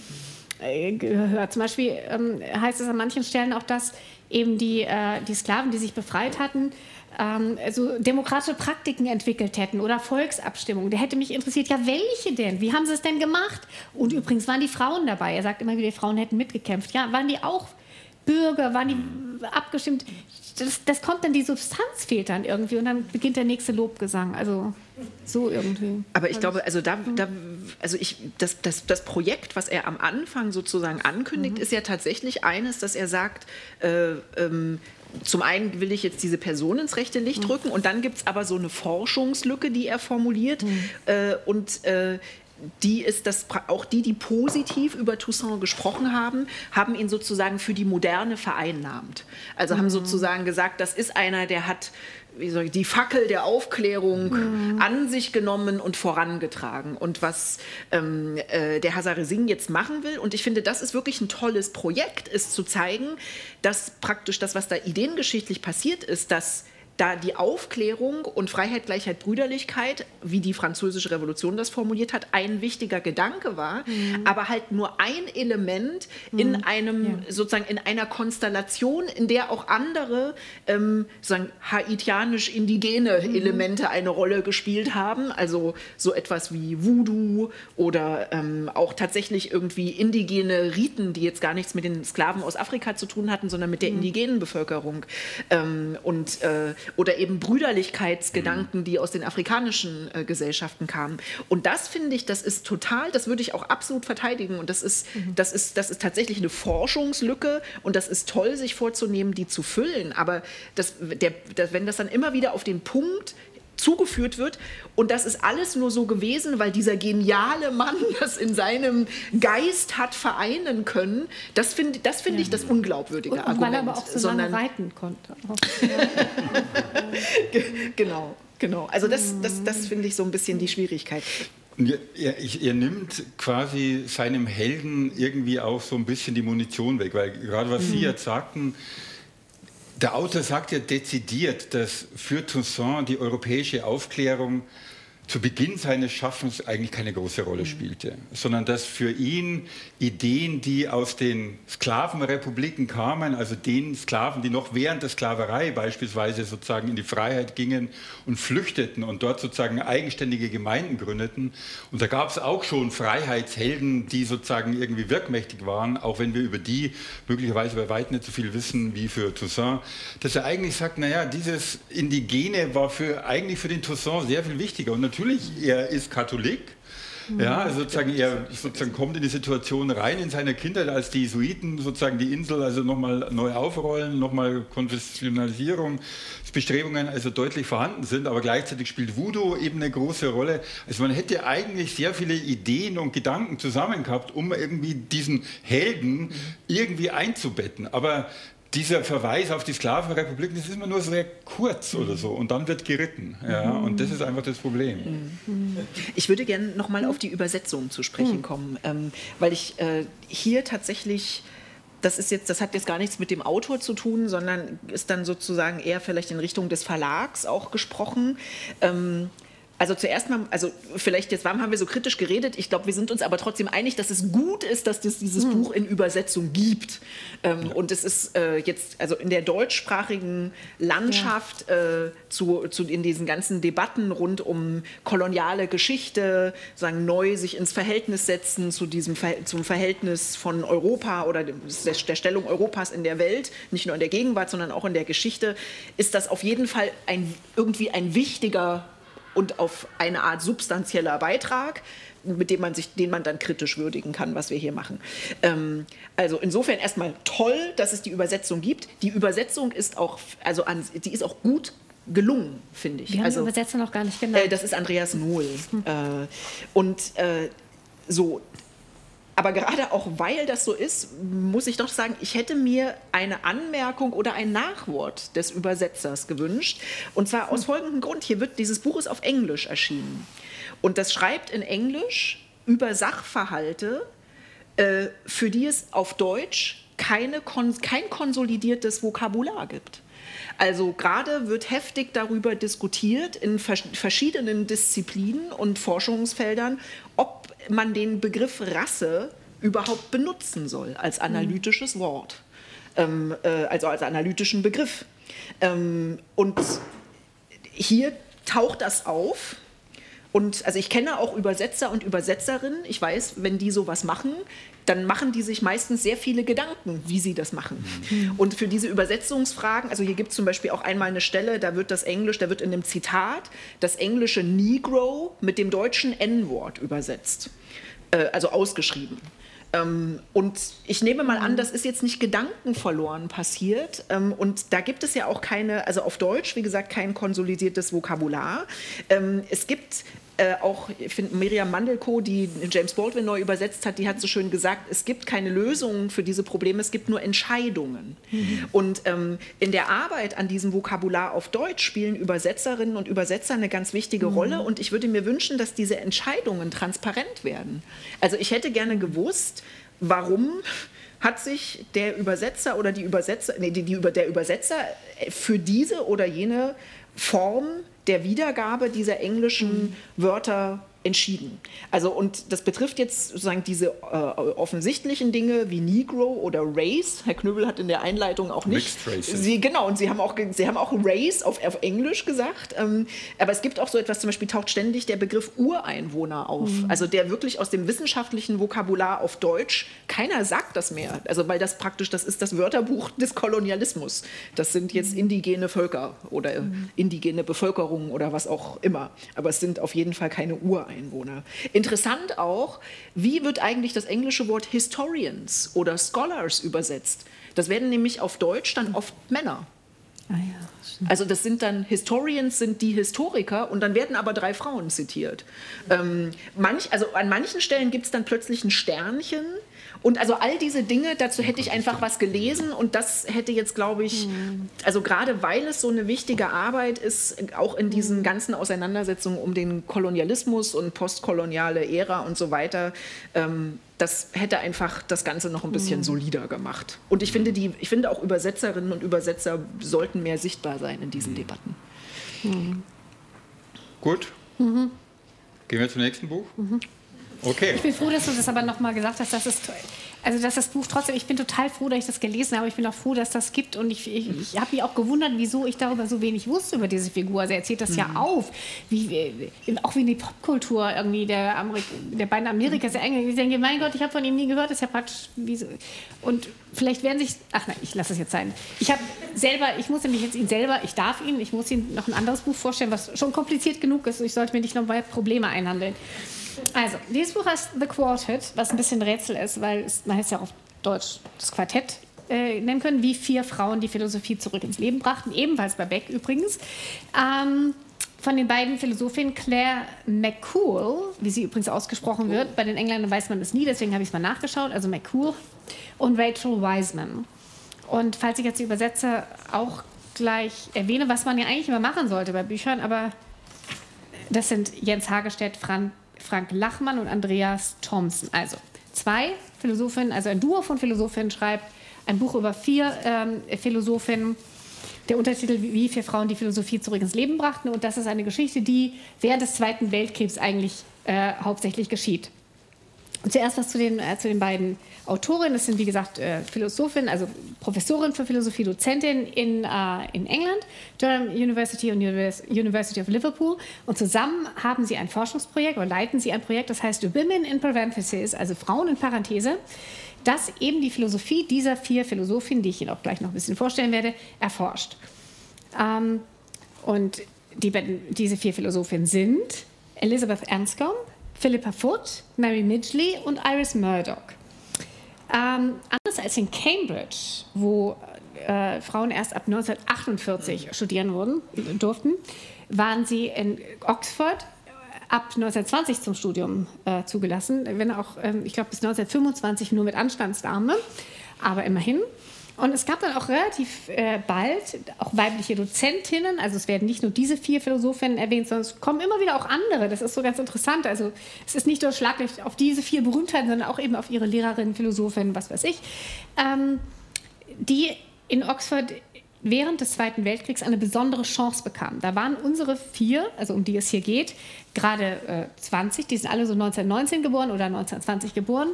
äh, gehört. Zum Beispiel ähm, heißt es an manchen Stellen auch, dass eben die, äh, die Sklaven, die sich befreit hatten, ähm, also demokratische Praktiken entwickelt hätten oder Volksabstimmungen. Der hätte mich interessiert, ja, welche denn? Wie haben sie es denn gemacht? Und übrigens waren die Frauen dabei. Er sagt immer wieder, die Frauen hätten mitgekämpft. Ja, waren die auch Bürger, waren die abgestimmt? Das, das kommt dann, die Substanz fehlt dann irgendwie und dann beginnt der nächste Lobgesang. Also so irgendwie. Aber ich glaube, also da, da also ich, das, das, das Projekt, was er am Anfang sozusagen ankündigt, mhm. ist ja tatsächlich eines, dass er sagt, äh, ähm, zum einen will ich jetzt diese Person ins rechte Licht mhm. rücken und dann gibt es aber so eine Forschungslücke, die er formuliert. Mhm. Äh, und äh, die ist das, auch die, die positiv über Toussaint gesprochen haben, haben ihn sozusagen für die Moderne vereinnahmt. Also mhm. haben sozusagen gesagt, das ist einer, der hat wie soll ich, die Fackel der Aufklärung mhm. an sich genommen und vorangetragen. Und was ähm, äh, der Hazare Singh jetzt machen will, und ich finde, das ist wirklich ein tolles Projekt, ist zu zeigen, dass praktisch das, was da ideengeschichtlich passiert ist, dass da die Aufklärung und Freiheit, Gleichheit, Brüderlichkeit, wie die französische Revolution das formuliert hat, ein wichtiger Gedanke war, mhm. aber halt nur ein Element mhm. in einem ja. sozusagen in einer Konstellation, in der auch andere ähm, sozusagen haitianisch-indigene mhm. Elemente eine Rolle gespielt haben, also so etwas wie Voodoo oder ähm, auch tatsächlich irgendwie indigene Riten, die jetzt gar nichts mit den Sklaven aus Afrika zu tun hatten, sondern mit der mhm. indigenen Bevölkerung ähm, und äh, oder eben Brüderlichkeitsgedanken, mhm. die aus den afrikanischen äh, Gesellschaften kamen. Und das finde ich, das ist total, das würde ich auch absolut verteidigen. Und das ist, mhm. das ist, das ist tatsächlich eine Forschungslücke und das ist toll, sich vorzunehmen, die zu füllen. Aber das, der, das, wenn das dann immer wieder auf den Punkt zugeführt wird. Und das ist alles nur so gewesen, weil dieser geniale Mann [LAUGHS] das in seinem Geist hat vereinen können. Das finde das find ja. ich das unglaubwürdige und, und Argument. Weil er aber auch so Sondern, lange reiten konnte. [LAUGHS] genau, genau. Also das, das, das finde ich so ein bisschen die Schwierigkeit. Er, er, er, nimmt quasi seinem Helden irgendwie auch so ein bisschen die Munition weg, weil gerade was mhm. Sie jetzt sagten, der Autor sagt ja dezidiert, dass für Toussaint die europäische Aufklärung zu Beginn seines Schaffens eigentlich keine große Rolle spielte, sondern dass für ihn Ideen, die aus den Sklavenrepubliken kamen, also den Sklaven, die noch während der Sklaverei beispielsweise sozusagen in die Freiheit gingen und flüchteten und dort sozusagen eigenständige Gemeinden gründeten. Und da gab es auch schon Freiheitshelden, die sozusagen irgendwie wirkmächtig waren, auch wenn wir über die möglicherweise bei weitem nicht so viel wissen wie für Toussaint, dass er eigentlich sagt, naja, dieses Indigene war für, eigentlich für den Toussaint sehr viel wichtiger. Und natürlich, er ist Katholik. Ja, also sozusagen er sozusagen kommt in die Situation rein in seiner Kindheit, als die Jesuiten sozusagen die Insel also nochmal neu aufrollen, nochmal Konfessionalisierungsbestrebungen also deutlich vorhanden sind, aber gleichzeitig spielt Voodoo eben eine große Rolle. Also man hätte eigentlich sehr viele Ideen und Gedanken zusammen gehabt, um irgendwie diesen Helden irgendwie einzubetten. Aber dieser Verweis auf die Sklavenrepubliken, das ist immer nur sehr kurz oder so und dann wird geritten. Ja, und das ist einfach das Problem. Ich würde gerne nochmal auf die Übersetzung zu sprechen kommen, ähm, weil ich äh, hier tatsächlich das ist jetzt, das hat jetzt gar nichts mit dem Autor zu tun, sondern ist dann sozusagen eher vielleicht in Richtung des Verlags auch gesprochen. Ähm, also zuerst mal, also vielleicht jetzt, warum haben wir so kritisch geredet? Ich glaube, wir sind uns aber trotzdem einig, dass es gut ist, dass es dieses hm. Buch in Übersetzung gibt. Ähm, ja. Und es ist äh, jetzt, also in der deutschsprachigen Landschaft ja. äh, zu, zu, in diesen ganzen Debatten rund um koloniale Geschichte, sagen neu sich ins Verhältnis setzen zu diesem zum Verhältnis von Europa oder der, der Stellung Europas in der Welt, nicht nur in der Gegenwart, sondern auch in der Geschichte, ist das auf jeden Fall ein, irgendwie ein wichtiger und auf eine Art substanzieller Beitrag, mit dem man sich, den man dann kritisch würdigen kann, was wir hier machen. Ähm, also insofern erstmal toll, dass es die Übersetzung gibt. Die Übersetzung ist auch, also an, die ist auch gut gelungen, finde ich. Wir haben also, die Übersetzer noch gar nicht genannt. Äh, das ist Andreas Nohl. Hm. Äh, und äh, so, aber gerade auch weil das so ist, muss ich doch sagen, ich hätte mir eine Anmerkung oder ein Nachwort des Übersetzers gewünscht. Und zwar aus folgendem Grund. Hier wird, dieses Buch ist auf Englisch erschienen. Und das schreibt in Englisch über Sachverhalte, äh, für die es auf Deutsch keine, kein konsolidiertes Vokabular gibt. Also gerade wird heftig darüber diskutiert in verschiedenen Disziplinen und Forschungsfeldern, ob man den Begriff Rasse überhaupt benutzen soll als analytisches Wort, ähm, äh, also als analytischen Begriff. Ähm, und hier taucht das auf. Und also ich kenne auch Übersetzer und Übersetzerinnen. Ich weiß, wenn die sowas machen, dann machen die sich meistens sehr viele Gedanken, wie sie das machen. Mhm. Und für diese Übersetzungsfragen, also hier gibt es zum Beispiel auch einmal eine Stelle, da wird das Englisch, da wird in einem Zitat das englische Negro mit dem deutschen N-Wort übersetzt äh, also ausgeschrieben. Ähm, und ich nehme mal an, das ist jetzt nicht gedankenverloren passiert. Ähm, und da gibt es ja auch keine, also auf Deutsch, wie gesagt, kein konsolidiertes Vokabular. Ähm, es gibt äh, auch, ich finde, Miriam Mandelko, die James Baldwin neu übersetzt hat, die hat so schön gesagt, es gibt keine Lösungen für diese Probleme, es gibt nur Entscheidungen. Mhm. Und ähm, in der Arbeit an diesem Vokabular auf Deutsch spielen Übersetzerinnen und Übersetzer eine ganz wichtige mhm. Rolle. Und ich würde mir wünschen, dass diese Entscheidungen transparent werden. Also ich hätte gerne gewusst, warum hat sich der Übersetzer oder die Übersetzer, nee, die, die, der Übersetzer für diese oder jene Form der Wiedergabe dieser englischen Wörter entschieden. Also und das betrifft jetzt sozusagen diese äh, offensichtlichen Dinge wie Negro oder Race. Herr Knüppel hat in der Einleitung auch nicht. Sie genau und Sie haben auch Sie haben auch Race auf, auf Englisch gesagt. Ähm, aber es gibt auch so etwas. Zum Beispiel taucht ständig der Begriff Ureinwohner auf. Mhm. Also der wirklich aus dem wissenschaftlichen Vokabular auf Deutsch keiner sagt das mehr. Also weil das praktisch das ist das Wörterbuch des Kolonialismus. Das sind jetzt mhm. indigene Völker oder mhm. indigene Bevölkerungen oder was auch immer. Aber es sind auf jeden Fall keine Ureinwohner. Einwohner. Interessant auch, wie wird eigentlich das englische Wort Historians oder Scholars übersetzt? Das werden nämlich auf Deutsch dann oft Männer. Ah ja, also das sind dann Historians sind die Historiker und dann werden aber drei Frauen zitiert. Ähm, manch, also an manchen Stellen gibt es dann plötzlich ein Sternchen und also all diese Dinge, dazu hätte ich einfach was gelesen und das hätte jetzt, glaube ich, also gerade weil es so eine wichtige Arbeit ist, auch in diesen ganzen Auseinandersetzungen um den Kolonialismus und postkoloniale Ära und so weiter, ähm, das hätte einfach das Ganze noch ein bisschen mhm. solider gemacht. Und ich finde, die, ich finde auch Übersetzerinnen und Übersetzer sollten mehr sichtbar sein in diesen Debatten. Mhm. Gut. Mhm. Gehen wir zum nächsten Buch. Okay. Ich bin froh, dass du das aber nochmal gesagt hast. Das ist, also dass das Buch trotzdem, ich bin total froh, dass ich das gelesen habe. Ich bin auch froh, dass das gibt. Und ich, ich, ich habe mich auch gewundert, wieso ich darüber so wenig wusste über diese Figur. Also er erzählt das mhm. ja auf, wie, auch wie in die Popkultur irgendwie der, Amerik der beiden Amerikas. Mhm. Ich denke, mein Gott, ich habe von ihm nie gehört. Das ist ja praktisch wie so. Und vielleicht werden sich, ach nein, ich lasse es jetzt sein. Ich habe selber, ich muss nämlich jetzt ihn selber, ich darf ihn, ich muss ihm noch ein anderes Buch vorstellen, was schon kompliziert genug ist. Ich sollte mir nicht noch weitere Probleme einhandeln. Also, dieses Buch heißt The Quartet, was ein bisschen Rätsel ist, weil es, man heißt ja auf Deutsch das Quartett äh, nennen können, wie vier Frauen die Philosophie zurück ins Leben brachten, ebenfalls bei Beck übrigens. Ähm, von den beiden Philosophinnen Claire McCool, wie sie übrigens ausgesprochen wird, bei den Engländern weiß man das nie, deswegen habe ich es mal nachgeschaut, also McCool, und Rachel Wiseman. Und falls ich jetzt die Übersetzer auch gleich erwähne, was man ja eigentlich immer machen sollte bei Büchern, aber das sind Jens Hagestedt, Frank Frank Lachmann und Andreas Thompson. Also zwei Philosophinnen, also ein Duo von Philosophinnen schreibt ein Buch über vier ähm, Philosophinnen. Der Untertitel Wie vier Frauen die Philosophie zurück ins Leben brachten. Und das ist eine Geschichte, die während des Zweiten Weltkriegs eigentlich äh, hauptsächlich geschieht. Und zuerst was zu den, äh, zu den beiden Autorinnen. Das sind, wie gesagt, äh, Philosophin, also Professorin für Philosophie, Dozentin in, äh, in England, Durham University und University of Liverpool. Und zusammen haben sie ein Forschungsprojekt oder leiten sie ein Projekt, das heißt Women in Parenthesis, also Frauen in Parenthese, das eben die Philosophie dieser vier Philosophinnen, die ich Ihnen auch gleich noch ein bisschen vorstellen werde, erforscht. Ähm, und die, diese vier Philosophinnen sind Elizabeth Anscombe, Philippa Foot, Mary Midgley und Iris Murdoch. Ähm, anders als in Cambridge, wo äh, Frauen erst ab 1948 studieren wurden, durften, waren sie in Oxford ab 1920 zum Studium äh, zugelassen, wenn auch, ähm, ich glaube, bis 1925 nur mit Anstandsdame, aber immerhin. Und es gab dann auch relativ äh, bald auch weibliche Dozentinnen. Also es werden nicht nur diese vier Philosophinnen erwähnt, sondern es kommen immer wieder auch andere. Das ist so ganz interessant. Also es ist nicht nur Schlaglicht auf diese vier Berühmtheiten, sondern auch eben auf ihre Lehrerinnen, Philosophinnen, was weiß ich, ähm, die in Oxford während des Zweiten Weltkriegs eine besondere Chance bekamen. Da waren unsere vier, also um die es hier geht, gerade äh, 20, die sind alle so 1919 geboren oder 1920 geboren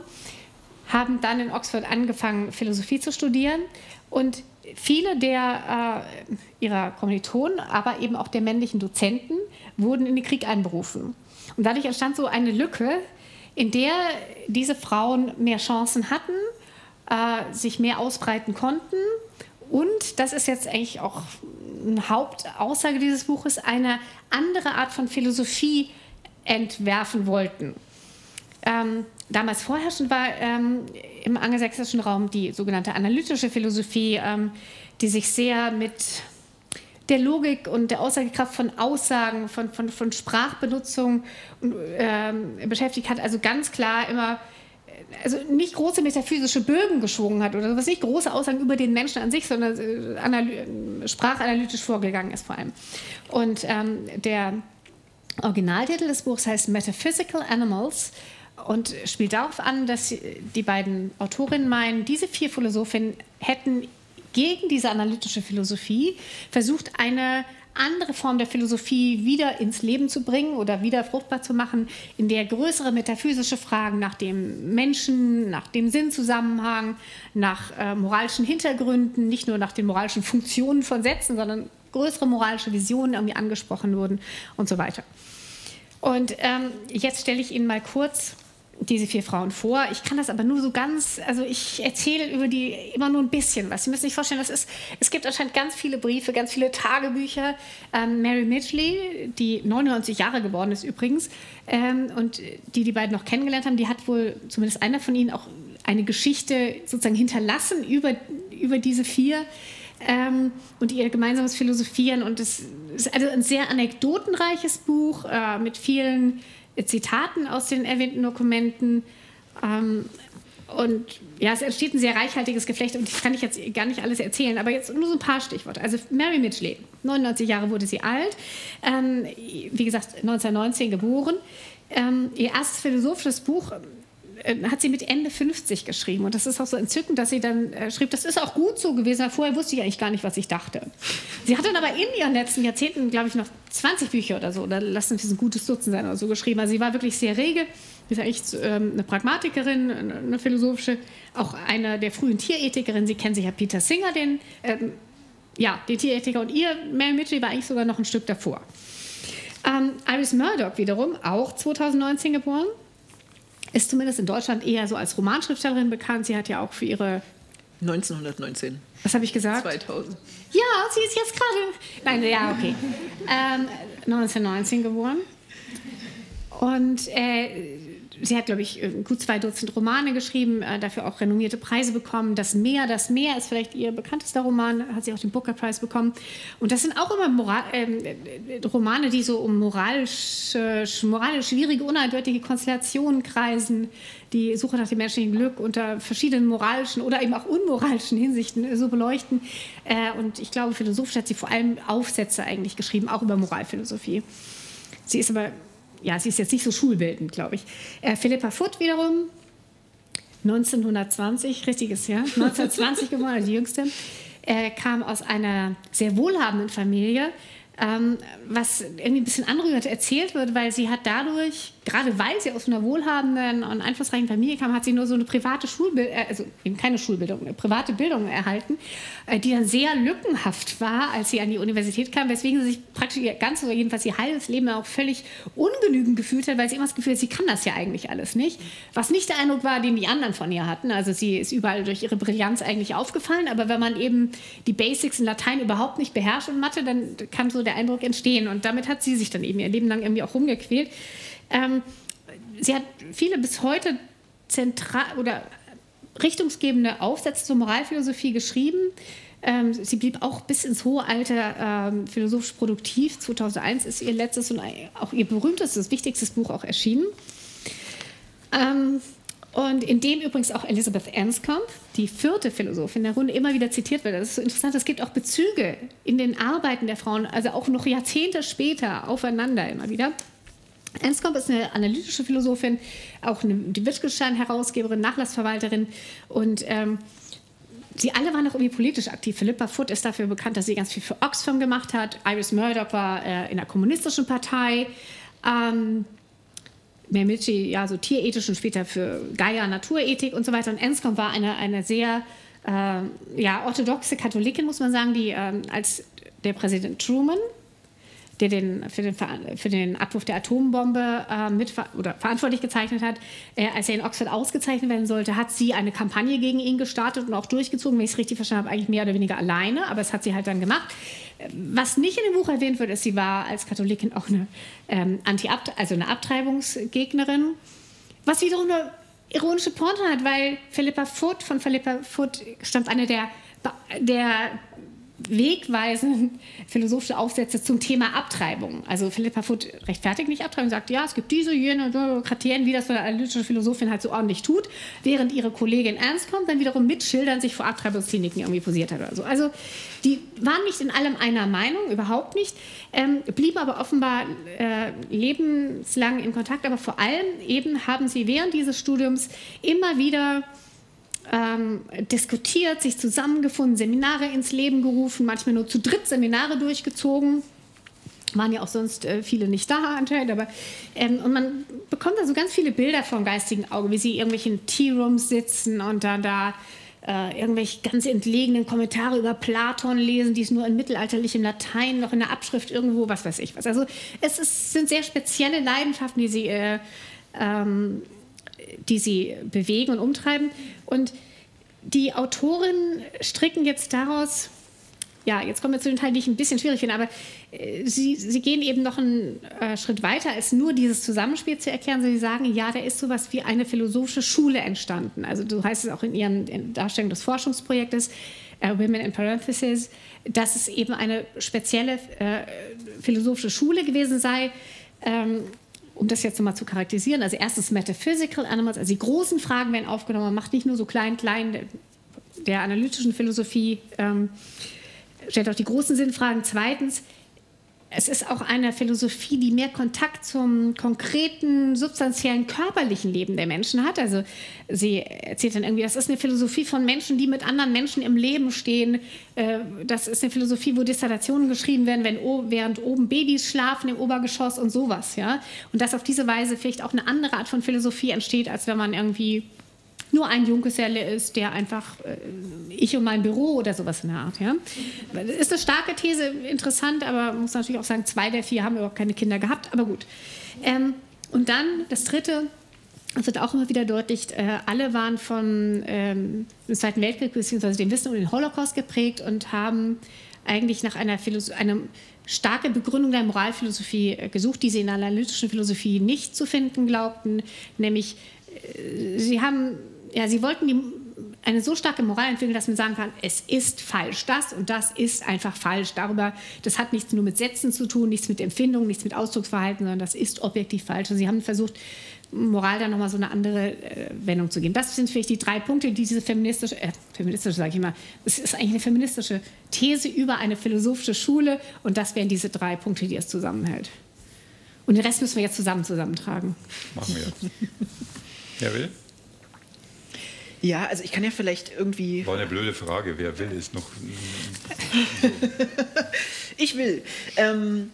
haben dann in Oxford angefangen, Philosophie zu studieren. Und viele der, äh, ihrer Kommilitonen, aber eben auch der männlichen Dozenten, wurden in den Krieg einberufen. Und dadurch entstand so eine Lücke, in der diese Frauen mehr Chancen hatten, äh, sich mehr ausbreiten konnten. Und das ist jetzt eigentlich auch eine Hauptaussage dieses Buches, eine andere Art von Philosophie entwerfen wollten. Ähm, damals vorherrschend war ähm, im angelsächsischen Raum die sogenannte analytische Philosophie, ähm, die sich sehr mit der Logik und der Aussagekraft von Aussagen, von, von, von Sprachbenutzung ähm, beschäftigt hat. Also ganz klar immer also nicht große metaphysische Bögen geschwungen hat oder was nicht große Aussagen über den Menschen an sich, sondern äh, sprachanalytisch vorgegangen ist vor allem. Und ähm, der Originaltitel des Buchs heißt Metaphysical Animals und spielt darauf an, dass die beiden Autorinnen meinen, diese vier Philosophinnen hätten gegen diese analytische Philosophie versucht, eine andere Form der Philosophie wieder ins Leben zu bringen oder wieder fruchtbar zu machen, in der größere metaphysische Fragen nach dem Menschen, nach dem Sinnzusammenhang, nach äh, moralischen Hintergründen, nicht nur nach den moralischen Funktionen von Sätzen, sondern größere moralische Visionen irgendwie angesprochen wurden und so weiter. Und ähm, jetzt stelle ich Ihnen mal kurz diese vier Frauen vor. Ich kann das aber nur so ganz, also ich erzähle über die immer nur ein bisschen was. Sie müssen sich vorstellen, das ist, es gibt anscheinend ganz viele Briefe, ganz viele Tagebücher. Ähm, Mary Midgley, die 99 Jahre geworden ist übrigens, ähm, und die die beiden noch kennengelernt haben, die hat wohl, zumindest einer von ihnen, auch eine Geschichte sozusagen hinterlassen über, über diese vier. Ähm, und ihr gemeinsames Philosophieren. Und es ist also ein sehr anekdotenreiches Buch äh, mit vielen Zitaten aus den erwähnten Dokumenten. Ähm, und ja, es entsteht ein sehr reichhaltiges Geflecht und das kann ich jetzt gar nicht alles erzählen, aber jetzt nur so ein paar Stichworte. Also Mary Midgley, 99 Jahre wurde sie alt, ähm, wie gesagt 1919 geboren. Ähm, ihr erstes philosophisches Buch hat sie mit Ende 50 geschrieben. Und das ist auch so entzückend, dass sie dann äh, schrieb, das ist auch gut so gewesen. Vorher wusste ich eigentlich gar nicht, was ich dachte. Sie hat dann aber in ihren letzten Jahrzehnten, glaube ich, noch 20 Bücher oder so, oder lassen es ein gutes Dutzend sein oder so geschrieben. Also sie war wirklich sehr rege. Sie ist eigentlich ähm, eine Pragmatikerin, eine philosophische, auch eine der frühen Tierethikerinnen. Sie kennen sich ja Peter Singer, den, ähm, ja, den Tierethiker. Und ihr, Mary Mitchell, war eigentlich sogar noch ein Stück davor. Ähm, Iris Murdoch wiederum, auch 2019 geboren ist zumindest in Deutschland eher so als Romanschriftstellerin bekannt. Sie hat ja auch für ihre 1919. Was habe ich gesagt? 2000. Ja, sie ist jetzt gerade. Nein, ja, okay. Ähm, 1919 geboren. Und äh, sie hat, glaube ich, gut zwei Dutzend Romane geschrieben, äh, dafür auch renommierte Preise bekommen. Das Meer, das Meer ist vielleicht ihr bekanntester Roman, hat sie auch den Booker Prize bekommen. Und das sind auch immer Moral, äh, Romane, die so um moralisch, moralisch schwierige, uneindeutige Konstellationen kreisen, die Suche nach dem menschlichen Glück unter verschiedenen moralischen oder eben auch unmoralischen Hinsichten so beleuchten. Äh, und ich glaube, philosophisch hat sie vor allem Aufsätze eigentlich geschrieben, auch über Moralphilosophie. Sie ist aber ja, sie ist jetzt nicht so schulbildend, glaube ich. Äh, Philippa Foot wiederum, 1920, richtiges Jahr, 1920 [LAUGHS] geboren, die jüngste, äh, kam aus einer sehr wohlhabenden Familie, ähm, was irgendwie ein bisschen anrührend erzählt wird, weil sie hat dadurch, gerade weil sie aus einer wohlhabenden und einflussreichen Familie kam, hat sie nur so eine private Schulbildung, äh, also eben keine Schulbildung, eine private Bildung erhalten, äh, die dann sehr lückenhaft war, als sie an die Universität kam, weswegen sie sich praktisch ihr ganzes oder jedenfalls ihr halbes Leben auch völlig ungenügend gefühlt hat, weil sie immer das Gefühl hat, sie kann das ja eigentlich alles nicht. Was nicht der Eindruck war, den die anderen von ihr hatten. Also sie ist überall durch ihre Brillanz eigentlich aufgefallen, aber wenn man eben die Basics in Latein überhaupt nicht beherrscht und Mathe, dann kann so der Eindruck entstehen. Und damit hat sie sich dann eben ihr Leben lang irgendwie auch rumgequält. Ähm, sie hat viele bis heute zentral oder richtungsgebende Aufsätze zur Moralphilosophie geschrieben. Ähm, sie blieb auch bis ins hohe Alter ähm, philosophisch produktiv. 2001 ist ihr letztes und auch ihr berühmtestes, wichtigstes Buch auch erschienen. Ähm, und in dem übrigens auch Elizabeth Anscombe, die vierte Philosophin der Runde, immer wieder zitiert wird. Das ist so interessant. Es gibt auch Bezüge in den Arbeiten der Frauen, also auch noch Jahrzehnte später aufeinander immer wieder. Anscombe ist eine analytische Philosophin, auch eine, die Wittgenstein-Herausgeberin, Nachlassverwalterin und ähm, sie alle waren auch irgendwie politisch aktiv. Philippa Foot ist dafür bekannt, dass sie ganz viel für Oxfam gemacht hat. Iris Murdoch war äh, in der kommunistischen Partei. Ähm, Mermici, ja, so tierethisch und später für Gaia, Naturethik und so weiter. Und Anscombe war eine, eine sehr äh, ja, orthodoxe Katholikin, muss man sagen, die äh, als der Präsident Truman der den, für, den, für den Abwurf der Atombombe äh, mit oder verantwortlich gezeichnet hat, äh, als er in Oxford ausgezeichnet werden sollte, hat sie eine Kampagne gegen ihn gestartet und auch durchgezogen, wenn ich es richtig verstanden habe, eigentlich mehr oder weniger alleine, aber es hat sie halt dann gemacht. Was nicht in dem Buch erwähnt wird, ist, sie war als Katholikin auch eine, ähm, Anti also eine Abtreibungsgegnerin, was wiederum eine ironische Pointe hat, weil Philippa Foot, von Philippa Foot stammt eine der, der wegweisenden philosophische Aufsätze zum Thema Abtreibung. Also Philippa Foot rechtfertigt nicht Abtreibung, sagt, ja, es gibt diese, jene Kriterien, wie das so eine analytische Philosophin halt so ordentlich tut, während ihre Kollegin Ernst kommt, dann wiederum mit Schildern sich vor Abtreibungskliniken irgendwie posiert hat oder so. Also die waren nicht in allem einer Meinung, überhaupt nicht, ähm, blieben aber offenbar äh, lebenslang in Kontakt, aber vor allem eben haben sie während dieses Studiums immer wieder ähm, diskutiert, sich zusammengefunden, Seminare ins Leben gerufen, manchmal nur zu dritt Seminare durchgezogen. Waren ja auch sonst äh, viele nicht da anscheinend, aber ähm, und man bekommt da so ganz viele Bilder vom geistigen Auge, wie sie irgendwelchen Tea-Rooms sitzen und dann da äh, irgendwelche ganz entlegenen Kommentare über Platon lesen, die es nur in mittelalterlichem Latein noch in der Abschrift irgendwo, was weiß ich was. Also es ist, sind sehr spezielle Leidenschaften, die sie äh, ähm, die sie bewegen und umtreiben. Und die Autoren stricken jetzt daraus, ja, jetzt kommen wir zu den Teilen, die ich ein bisschen schwierig finde, aber äh, sie, sie gehen eben noch einen äh, Schritt weiter, als nur dieses Zusammenspiel zu erklären. Sie sagen, ja, da ist sowas wie eine philosophische Schule entstanden. Also du heißt es auch in ihren Darstellungen des Forschungsprojektes, äh, Women in Parentheses, dass es eben eine spezielle äh, philosophische Schule gewesen sei, ähm, um das jetzt nochmal zu charakterisieren, also erstens Metaphysical Animals, also die großen Fragen werden aufgenommen, man macht nicht nur so klein, klein der, analytischen Philosophie, ähm, stellt auch die großen Sinnfragen. Zweitens, es ist auch eine Philosophie, die mehr Kontakt zum konkreten, substanziellen, körperlichen Leben der Menschen hat. Also sie erzählt dann irgendwie, das ist eine Philosophie von Menschen, die mit anderen Menschen im Leben stehen. Äh, das ist eine Philosophie, wo Dissertationen geschrieben werden, wenn, während oben Babys schlafen im Obergeschoss und sowas. Ja? Und dass auf diese Weise vielleicht auch eine andere Art von Philosophie entsteht, als wenn man irgendwie nur ein Junggeselle ist, der einfach äh, ich und mein Büro oder sowas in der Art. Ja? Ist eine starke These, interessant, aber man muss natürlich auch sagen, zwei der vier haben überhaupt keine Kinder gehabt, aber gut. Ähm, und dann das dritte, das wird auch immer wieder deutlich, äh, alle waren von ähm, Zweiten Weltkrieg bzw. dem Wissen um den Holocaust geprägt und haben eigentlich nach einer, Philosoph starke Begründung der Moralphilosophie äh, gesucht, die sie in der analytischen Philosophie nicht zu finden glaubten, nämlich äh, sie haben ja, sie wollten die, eine so starke Moral entwickeln, dass man sagen kann, es ist falsch, das und das ist einfach falsch. Darüber, das hat nichts nur mit Sätzen zu tun, nichts mit Empfindungen, nichts mit Ausdrucksverhalten, sondern das ist objektiv falsch. Und sie haben versucht, Moral da nochmal so eine andere äh, Wendung zu geben. Das sind vielleicht die drei Punkte, die diese feministische, äh, feministische sage ich immer, es ist eigentlich eine feministische These über eine philosophische Schule und das wären diese drei Punkte, die es zusammenhält. Und den Rest müssen wir jetzt zusammen zusammentragen. Machen wir. Wer will? Ja, also ich kann ja vielleicht irgendwie. War eine blöde Frage. Wer will, ist noch. ich will. Ähm,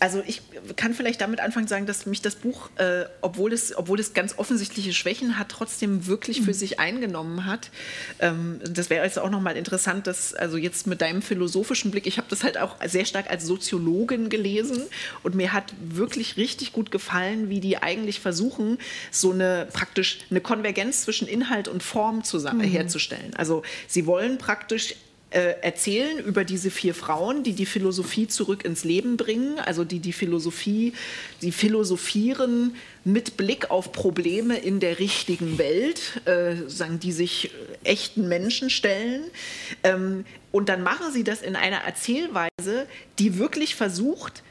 also ich kann vielleicht damit anfangen sagen, dass mich das Buch, äh, obwohl, es, obwohl es ganz offensichtliche Schwächen hat, trotzdem wirklich für mhm. sich eingenommen hat. Ähm, das wäre also auch nochmal interessant, dass also jetzt mit deinem philosophischen Blick, ich habe das halt auch sehr stark als Soziologin gelesen und mir hat wirklich richtig gut gefallen, wie die eigentlich versuchen, so eine praktisch eine Konvergenz zwischen Inhalt und Form zusammen, mhm. herzustellen. Also sie wollen praktisch äh, erzählen über diese vier Frauen, die die Philosophie zurück ins Leben bringen, also die die Philosophie, die philosophieren mit Blick auf Probleme in der richtigen Welt, äh, sagen, die sich echten Menschen stellen. Ähm, und dann machen sie das in einer Erzählweise, die wirklich versucht,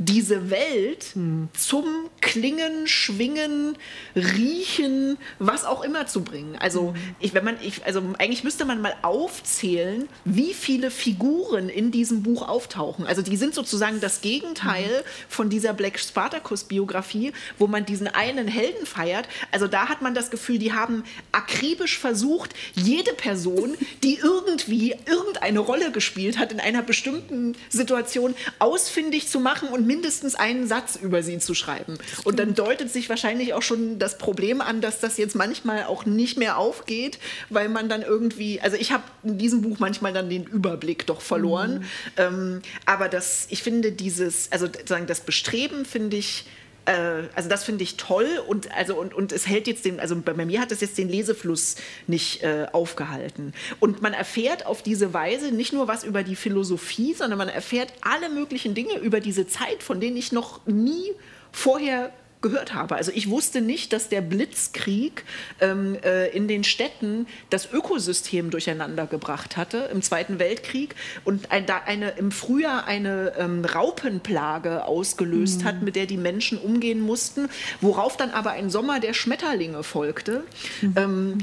diese Welt hm. zum Klingen, Schwingen, Riechen, was auch immer zu bringen. Also, ich, wenn man, ich, also eigentlich müsste man mal aufzählen, wie viele Figuren in diesem Buch auftauchen. Also die sind sozusagen das Gegenteil hm. von dieser Black Spartacus-Biografie, wo man diesen einen Helden feiert. Also da hat man das Gefühl, die haben akribisch versucht, jede Person, die irgendwie irgendeine Rolle gespielt hat in einer bestimmten Situation, ausfindig zu machen und mindestens einen Satz über sie zu schreiben. Und dann deutet sich wahrscheinlich auch schon das Problem an, dass das jetzt manchmal auch nicht mehr aufgeht, weil man dann irgendwie, also ich habe in diesem Buch manchmal dann den Überblick doch verloren. Mhm. Ähm, aber das, ich finde dieses, also sagen das Bestreben finde ich also das finde ich toll und also und, und es hält jetzt den, also bei mir hat es jetzt den Lesefluss nicht äh, aufgehalten. Und man erfährt auf diese Weise nicht nur was über die Philosophie, sondern man erfährt alle möglichen Dinge über diese Zeit, von denen ich noch nie vorher gehört habe. Also ich wusste nicht, dass der Blitzkrieg ähm, äh, in den Städten das Ökosystem durcheinander gebracht hatte im Zweiten Weltkrieg und ein, da eine, im Frühjahr eine ähm, Raupenplage ausgelöst mhm. hat, mit der die Menschen umgehen mussten, worauf dann aber ein Sommer der Schmetterlinge folgte. Mhm. Ähm,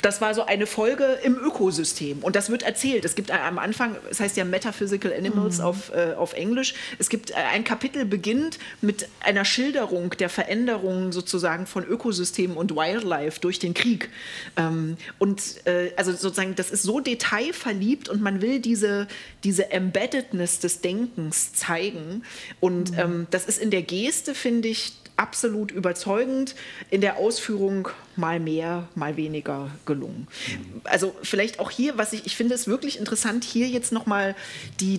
das war so eine Folge im Ökosystem. Und das wird erzählt. Es gibt am Anfang, es heißt ja Metaphysical Animals mhm. auf, äh, auf Englisch. Es gibt äh, ein Kapitel beginnt mit einer Schilderung der Veränderungen sozusagen von Ökosystemen und Wildlife durch den Krieg. Ähm, und äh, also sozusagen, das ist so detailverliebt und man will diese, diese Embeddedness des Denkens zeigen. Und mhm. ähm, das ist in der Geste, finde ich, absolut überzeugend, in der Ausführung mal mehr, mal weniger gelungen. Also vielleicht auch hier, was ich, ich finde es wirklich interessant, hier jetzt nochmal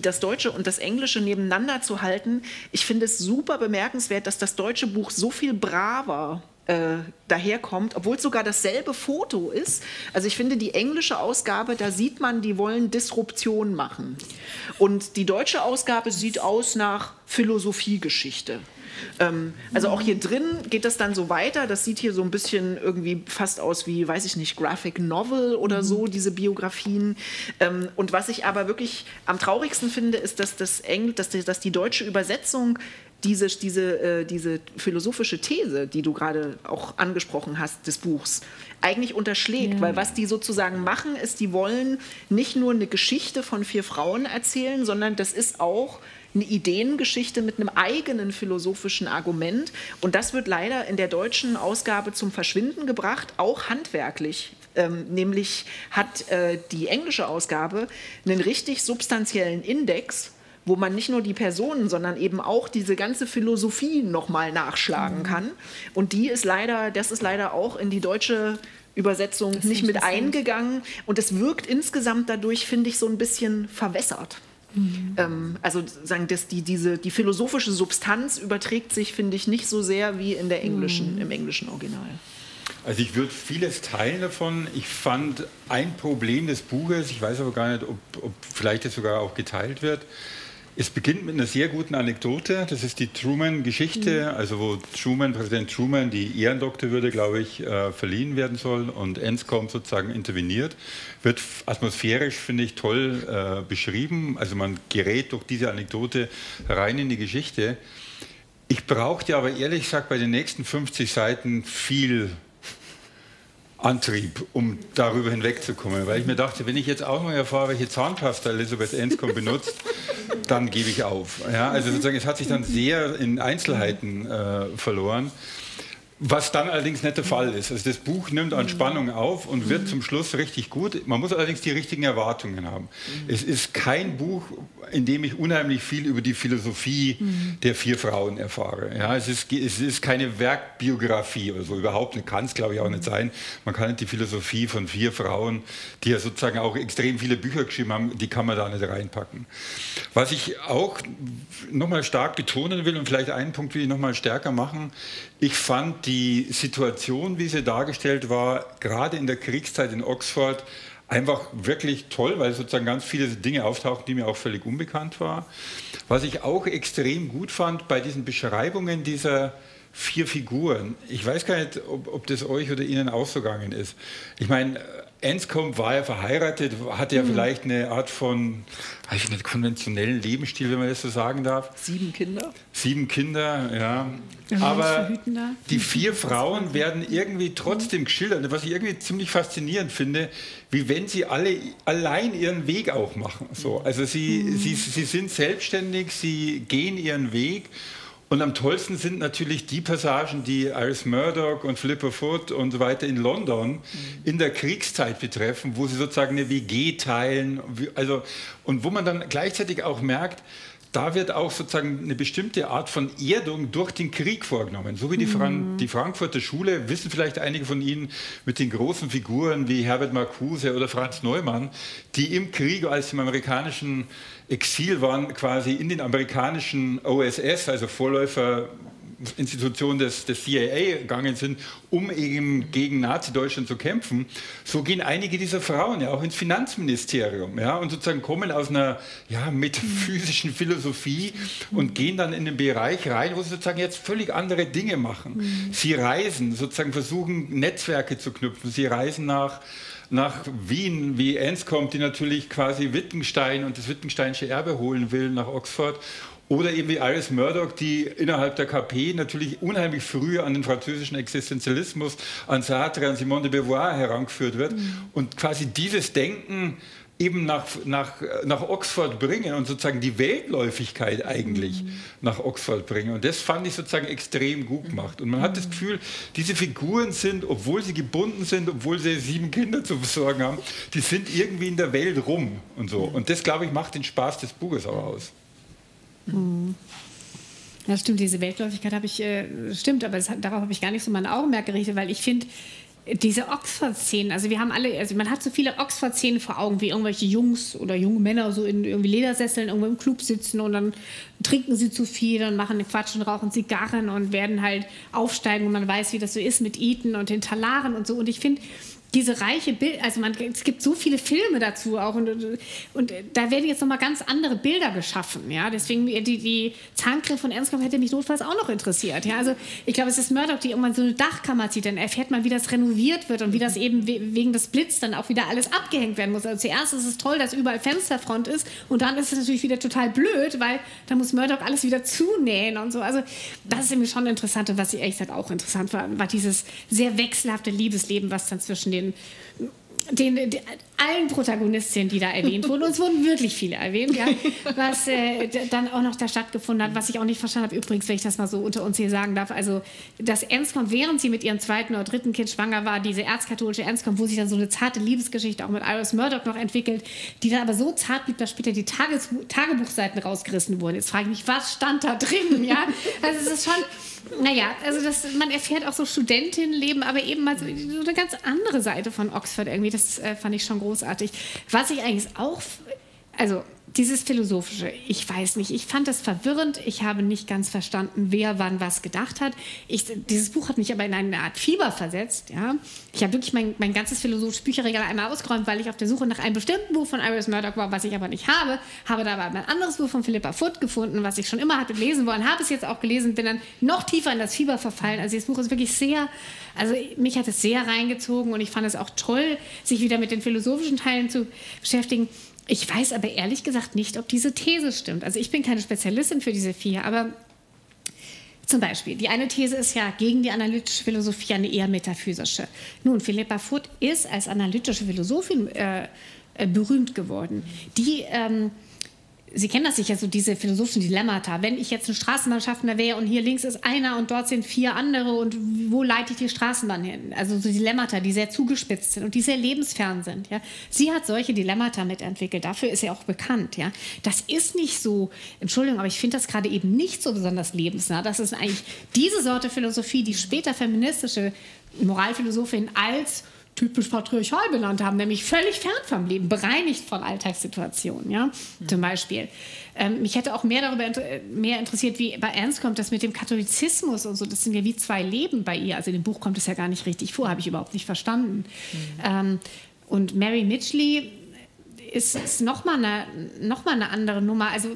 das Deutsche und das Englische nebeneinander zu halten. Ich finde es super bemerkenswert, dass das deutsche Buch so viel braver äh, daherkommt, obwohl es sogar dasselbe Foto ist. Also ich finde die englische Ausgabe, da sieht man, die wollen Disruption machen. Und die deutsche Ausgabe sieht aus nach Philosophiegeschichte. Ähm, also auch hier drin geht das dann so weiter. Das sieht hier so ein bisschen irgendwie fast aus wie, weiß ich nicht, Graphic Novel oder so, diese Biografien. Ähm, und was ich aber wirklich am traurigsten finde, ist, dass, das Engl dass, die, dass die deutsche Übersetzung diese, diese, äh, diese philosophische These, die du gerade auch angesprochen hast, des Buchs, eigentlich unterschlägt. Ja. Weil was die sozusagen machen, ist, die wollen nicht nur eine Geschichte von vier Frauen erzählen, sondern das ist auch eine Ideengeschichte mit einem eigenen philosophischen Argument. Und das wird leider in der deutschen Ausgabe zum Verschwinden gebracht, auch handwerklich. Ähm, nämlich hat äh, die englische Ausgabe einen richtig substanziellen Index, wo man nicht nur die Personen, sondern eben auch diese ganze Philosophie nochmal nachschlagen mhm. kann. Und die ist leider, das ist leider auch in die deutsche Übersetzung nicht mit eingegangen. Und es wirkt insgesamt dadurch, finde ich, so ein bisschen verwässert. Mhm. Ähm, also sagen, dass die, diese, die philosophische Substanz überträgt sich, finde ich, nicht so sehr wie in der englischen, mhm. im englischen Original. Also ich würde vieles teilen davon. Ich fand ein Problem des Buches, ich weiß aber gar nicht, ob, ob vielleicht das sogar auch geteilt wird, es beginnt mit einer sehr guten Anekdote. Das ist die Truman-Geschichte, mhm. also wo Truman, Präsident Truman, die Ehrendoktorwürde, glaube ich, äh, verliehen werden soll und Enscombe sozusagen interveniert. Wird atmosphärisch, finde ich, toll äh, beschrieben. Also man gerät durch diese Anekdote rein in die Geschichte. Ich brauchte aber ehrlich gesagt bei den nächsten 50 Seiten viel Antrieb, um darüber hinwegzukommen. Weil ich mir dachte, wenn ich jetzt auch mal erfahre, welche Zahnpasta Elisabeth Enscombe [LAUGHS] benutzt, dann gebe ich auf. Ja, also sozusagen, es hat sich dann sehr in Einzelheiten äh, verloren. Was dann allerdings nicht der Fall ist. Also das Buch nimmt an Spannung auf und wird zum Schluss richtig gut. Man muss allerdings die richtigen Erwartungen haben. Es ist kein Buch, in dem ich unheimlich viel über die Philosophie der vier Frauen erfahre. Ja, es, ist, es ist keine Werkbiografie oder so, überhaupt nicht. Kann es, glaube ich, auch nicht sein. Man kann nicht die Philosophie von vier Frauen, die ja sozusagen auch extrem viele Bücher geschrieben haben, die kann man da nicht reinpacken. Was ich auch nochmal stark betonen will und vielleicht einen Punkt will ich nochmal stärker machen, ich fand die Situation, wie sie dargestellt war, gerade in der Kriegszeit in Oxford, einfach wirklich toll, weil sozusagen ganz viele Dinge auftauchen, die mir auch völlig unbekannt waren. Was ich auch extrem gut fand bei diesen Beschreibungen dieser vier Figuren, ich weiß gar nicht, ob, ob das euch oder Ihnen auch so gegangen ist. Ich meine, Anscombe war ja verheiratet, hatte ja mhm. vielleicht eine Art von, weiß ich nicht, konventionellen Lebensstil, wenn man das so sagen darf. Sieben Kinder? Sieben Kinder, ja. Aber die vier Frauen werden irgendwie trotzdem geschildert, was ich irgendwie ziemlich faszinierend finde, wie wenn sie alle allein ihren Weg auch machen. So, also sie, mhm. sie, sie sind selbstständig, sie gehen ihren Weg und am tollsten sind natürlich die Passagen, die Iris Murdoch und Philippa Foot und so weiter in London mhm. in der Kriegszeit betreffen, wo sie sozusagen eine WG teilen. Also, und wo man dann gleichzeitig auch merkt, da wird auch sozusagen eine bestimmte Art von Erdung durch den Krieg vorgenommen. So wie die, Fran mhm. die Frankfurter Schule, wissen vielleicht einige von Ihnen, mit den großen Figuren wie Herbert Marcuse oder Franz Neumann, die im Krieg als im amerikanischen Exil waren, quasi in den amerikanischen OSS, also Vorläufer Institution des, des CIA gegangen sind, um eben gegen Nazi-Deutschland zu kämpfen, so gehen einige dieser Frauen ja auch ins Finanzministerium ja, und sozusagen kommen aus einer ja, metaphysischen Philosophie und gehen dann in den Bereich rein, wo sie sozusagen jetzt völlig andere Dinge machen. Sie reisen, sozusagen versuchen Netzwerke zu knüpfen, sie reisen nach nach Wien, wie Enns kommt, die natürlich quasi Wittgenstein und das Wittgensteinische Erbe holen will nach Oxford oder eben wie Iris Murdoch, die innerhalb der KP natürlich unheimlich früh an den französischen Existenzialismus, an Sartre, an Simone de Beauvoir herangeführt wird. Mhm. Und quasi dieses Denken eben nach, nach, nach Oxford bringen und sozusagen die Weltläufigkeit eigentlich mhm. nach Oxford bringen. Und das fand ich sozusagen extrem gut gemacht. Und man hat das Gefühl, diese Figuren sind, obwohl sie gebunden sind, obwohl sie sieben Kinder zu versorgen haben, die sind irgendwie in der Welt rum und so. Und das, glaube ich, macht den Spaß des Buches auch aus. Mhm. Ja, stimmt, diese Weltläufigkeit habe ich, äh, stimmt, aber das, darauf habe ich gar nicht so mein Augenmerk gerichtet, weil ich finde, diese Oxford-Szenen, also wir haben alle, also man hat so viele Oxford-Szenen vor Augen, wie irgendwelche Jungs oder junge Männer so in irgendwie Ledersesseln irgendwo im Club sitzen und dann trinken sie zu viel und machen Quatsch und rauchen Zigarren und werden halt aufsteigen und man weiß, wie das so ist mit Eton und den Talaren und so. Und ich finde, diese reiche Bild, also man, es gibt so viele Filme dazu auch und, und da werden jetzt nochmal ganz andere Bilder geschaffen, ja, deswegen die, die Zahncreme von Ernstkamp hätte mich notfalls auch noch interessiert, ja, also ich glaube, es ist Murdoch, die irgendwann so eine Dachkammer zieht, dann erfährt man, wie das renoviert wird und wie das eben wegen des Blitz dann auch wieder alles abgehängt werden muss, also zuerst ist es toll, dass überall Fensterfront ist und dann ist es natürlich wieder total blöd, weil da muss Murdoch alles wieder zunähen und so, also das ist irgendwie schon interessant und was ich ehrlich gesagt auch interessant war, war dieses sehr wechselhafte Liebesleben, was dann zwischen den den den, den, allen Protagonistinnen, die da erwähnt wurden, und es wurden wirklich viele erwähnt, ja, [LAUGHS] was äh, dann auch noch da stattgefunden hat, was ich auch nicht verstanden habe, übrigens, wenn ich das mal so unter uns hier sagen darf, also das Ernstkommt, während sie mit ihrem zweiten oder dritten Kind schwanger war, diese erzkatholische Ernstkommt, wo sich dann so eine zarte Liebesgeschichte auch mit Iris Murdoch noch entwickelt, die dann aber so zart blieb, dass später die Tages Tagebuchseiten rausgerissen wurden. Jetzt frage ich mich, was stand da drin, ja? Also es ist schon naja, also das, man erfährt auch so Studentinnenleben, aber eben mal so, so eine ganz andere Seite von Oxford irgendwie. Das äh, fand ich schon großartig. Was ich eigentlich auch, also dieses Philosophische, ich weiß nicht, ich fand das verwirrend. Ich habe nicht ganz verstanden, wer wann was gedacht hat. Ich, dieses Buch hat mich aber in eine Art Fieber versetzt. Ja? Ich habe wirklich mein, mein ganzes philosophisches Bücherregal einmal ausgeräumt, weil ich auf der Suche nach einem bestimmten Buch von Iris Murdoch war, was ich aber nicht habe. Habe da aber ein anderes Buch von Philippa Foot gefunden, was ich schon immer hatte lesen wollen. Habe es jetzt auch gelesen, bin dann noch tiefer in das Fieber verfallen. Also das Buch ist wirklich sehr, also mich hat es sehr reingezogen und ich fand es auch toll, sich wieder mit den philosophischen Teilen zu beschäftigen. Ich weiß aber ehrlich gesagt nicht, ob diese These stimmt. Also ich bin keine Spezialistin für diese vier, aber zum Beispiel, die eine These ist ja gegen die analytische Philosophie eine eher metaphysische. Nun, Philippa Foot ist als analytische Philosophin äh, äh berühmt geworden. Die ähm, Sie kennen das sicher, so diese philosophischen Dilemmata. Wenn ich jetzt ein Straßenbahnschaffner wäre und hier links ist einer und dort sind vier andere und wo leite ich die Straßenbahn hin? Also so Dilemmata, die sehr zugespitzt sind und die sehr lebensfern sind. Ja? Sie hat solche Dilemmata mitentwickelt. Dafür ist sie auch bekannt. Ja? Das ist nicht so, Entschuldigung, aber ich finde das gerade eben nicht so besonders lebensnah. Das ist eigentlich diese Sorte Philosophie, die später feministische Moralphilosophin als typisch patriarchal benannt haben, nämlich völlig fern vom Leben, bereinigt von Alltagssituationen. Ja? Mhm. Zum Beispiel. Ähm, mich hätte auch mehr darüber mehr interessiert, wie bei Ernst kommt das mit dem Katholizismus und so. Das sind ja wie zwei Leben bei ihr. Also in dem Buch kommt es ja gar nicht richtig vor, habe ich überhaupt nicht verstanden. Mhm. Ähm, und Mary Mitchley ist, ist nochmal eine, noch eine andere Nummer. Also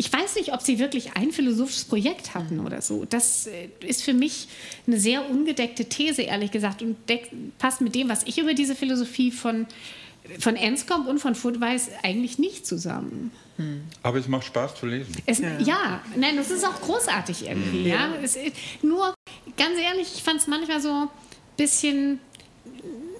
ich weiß nicht, ob sie wirklich ein philosophisches Projekt hatten mhm. oder so. Das äh, ist für mich eine sehr ungedeckte These, ehrlich gesagt, und passt mit dem, was ich über diese Philosophie von, von Enscombe und von Foot weiß, eigentlich nicht zusammen. Hm. Aber es macht Spaß zu lesen. Es, ja. ja. nein, das ist auch großartig irgendwie. Ja. ja. Es, nur, ganz ehrlich, ich fand es manchmal so ein bisschen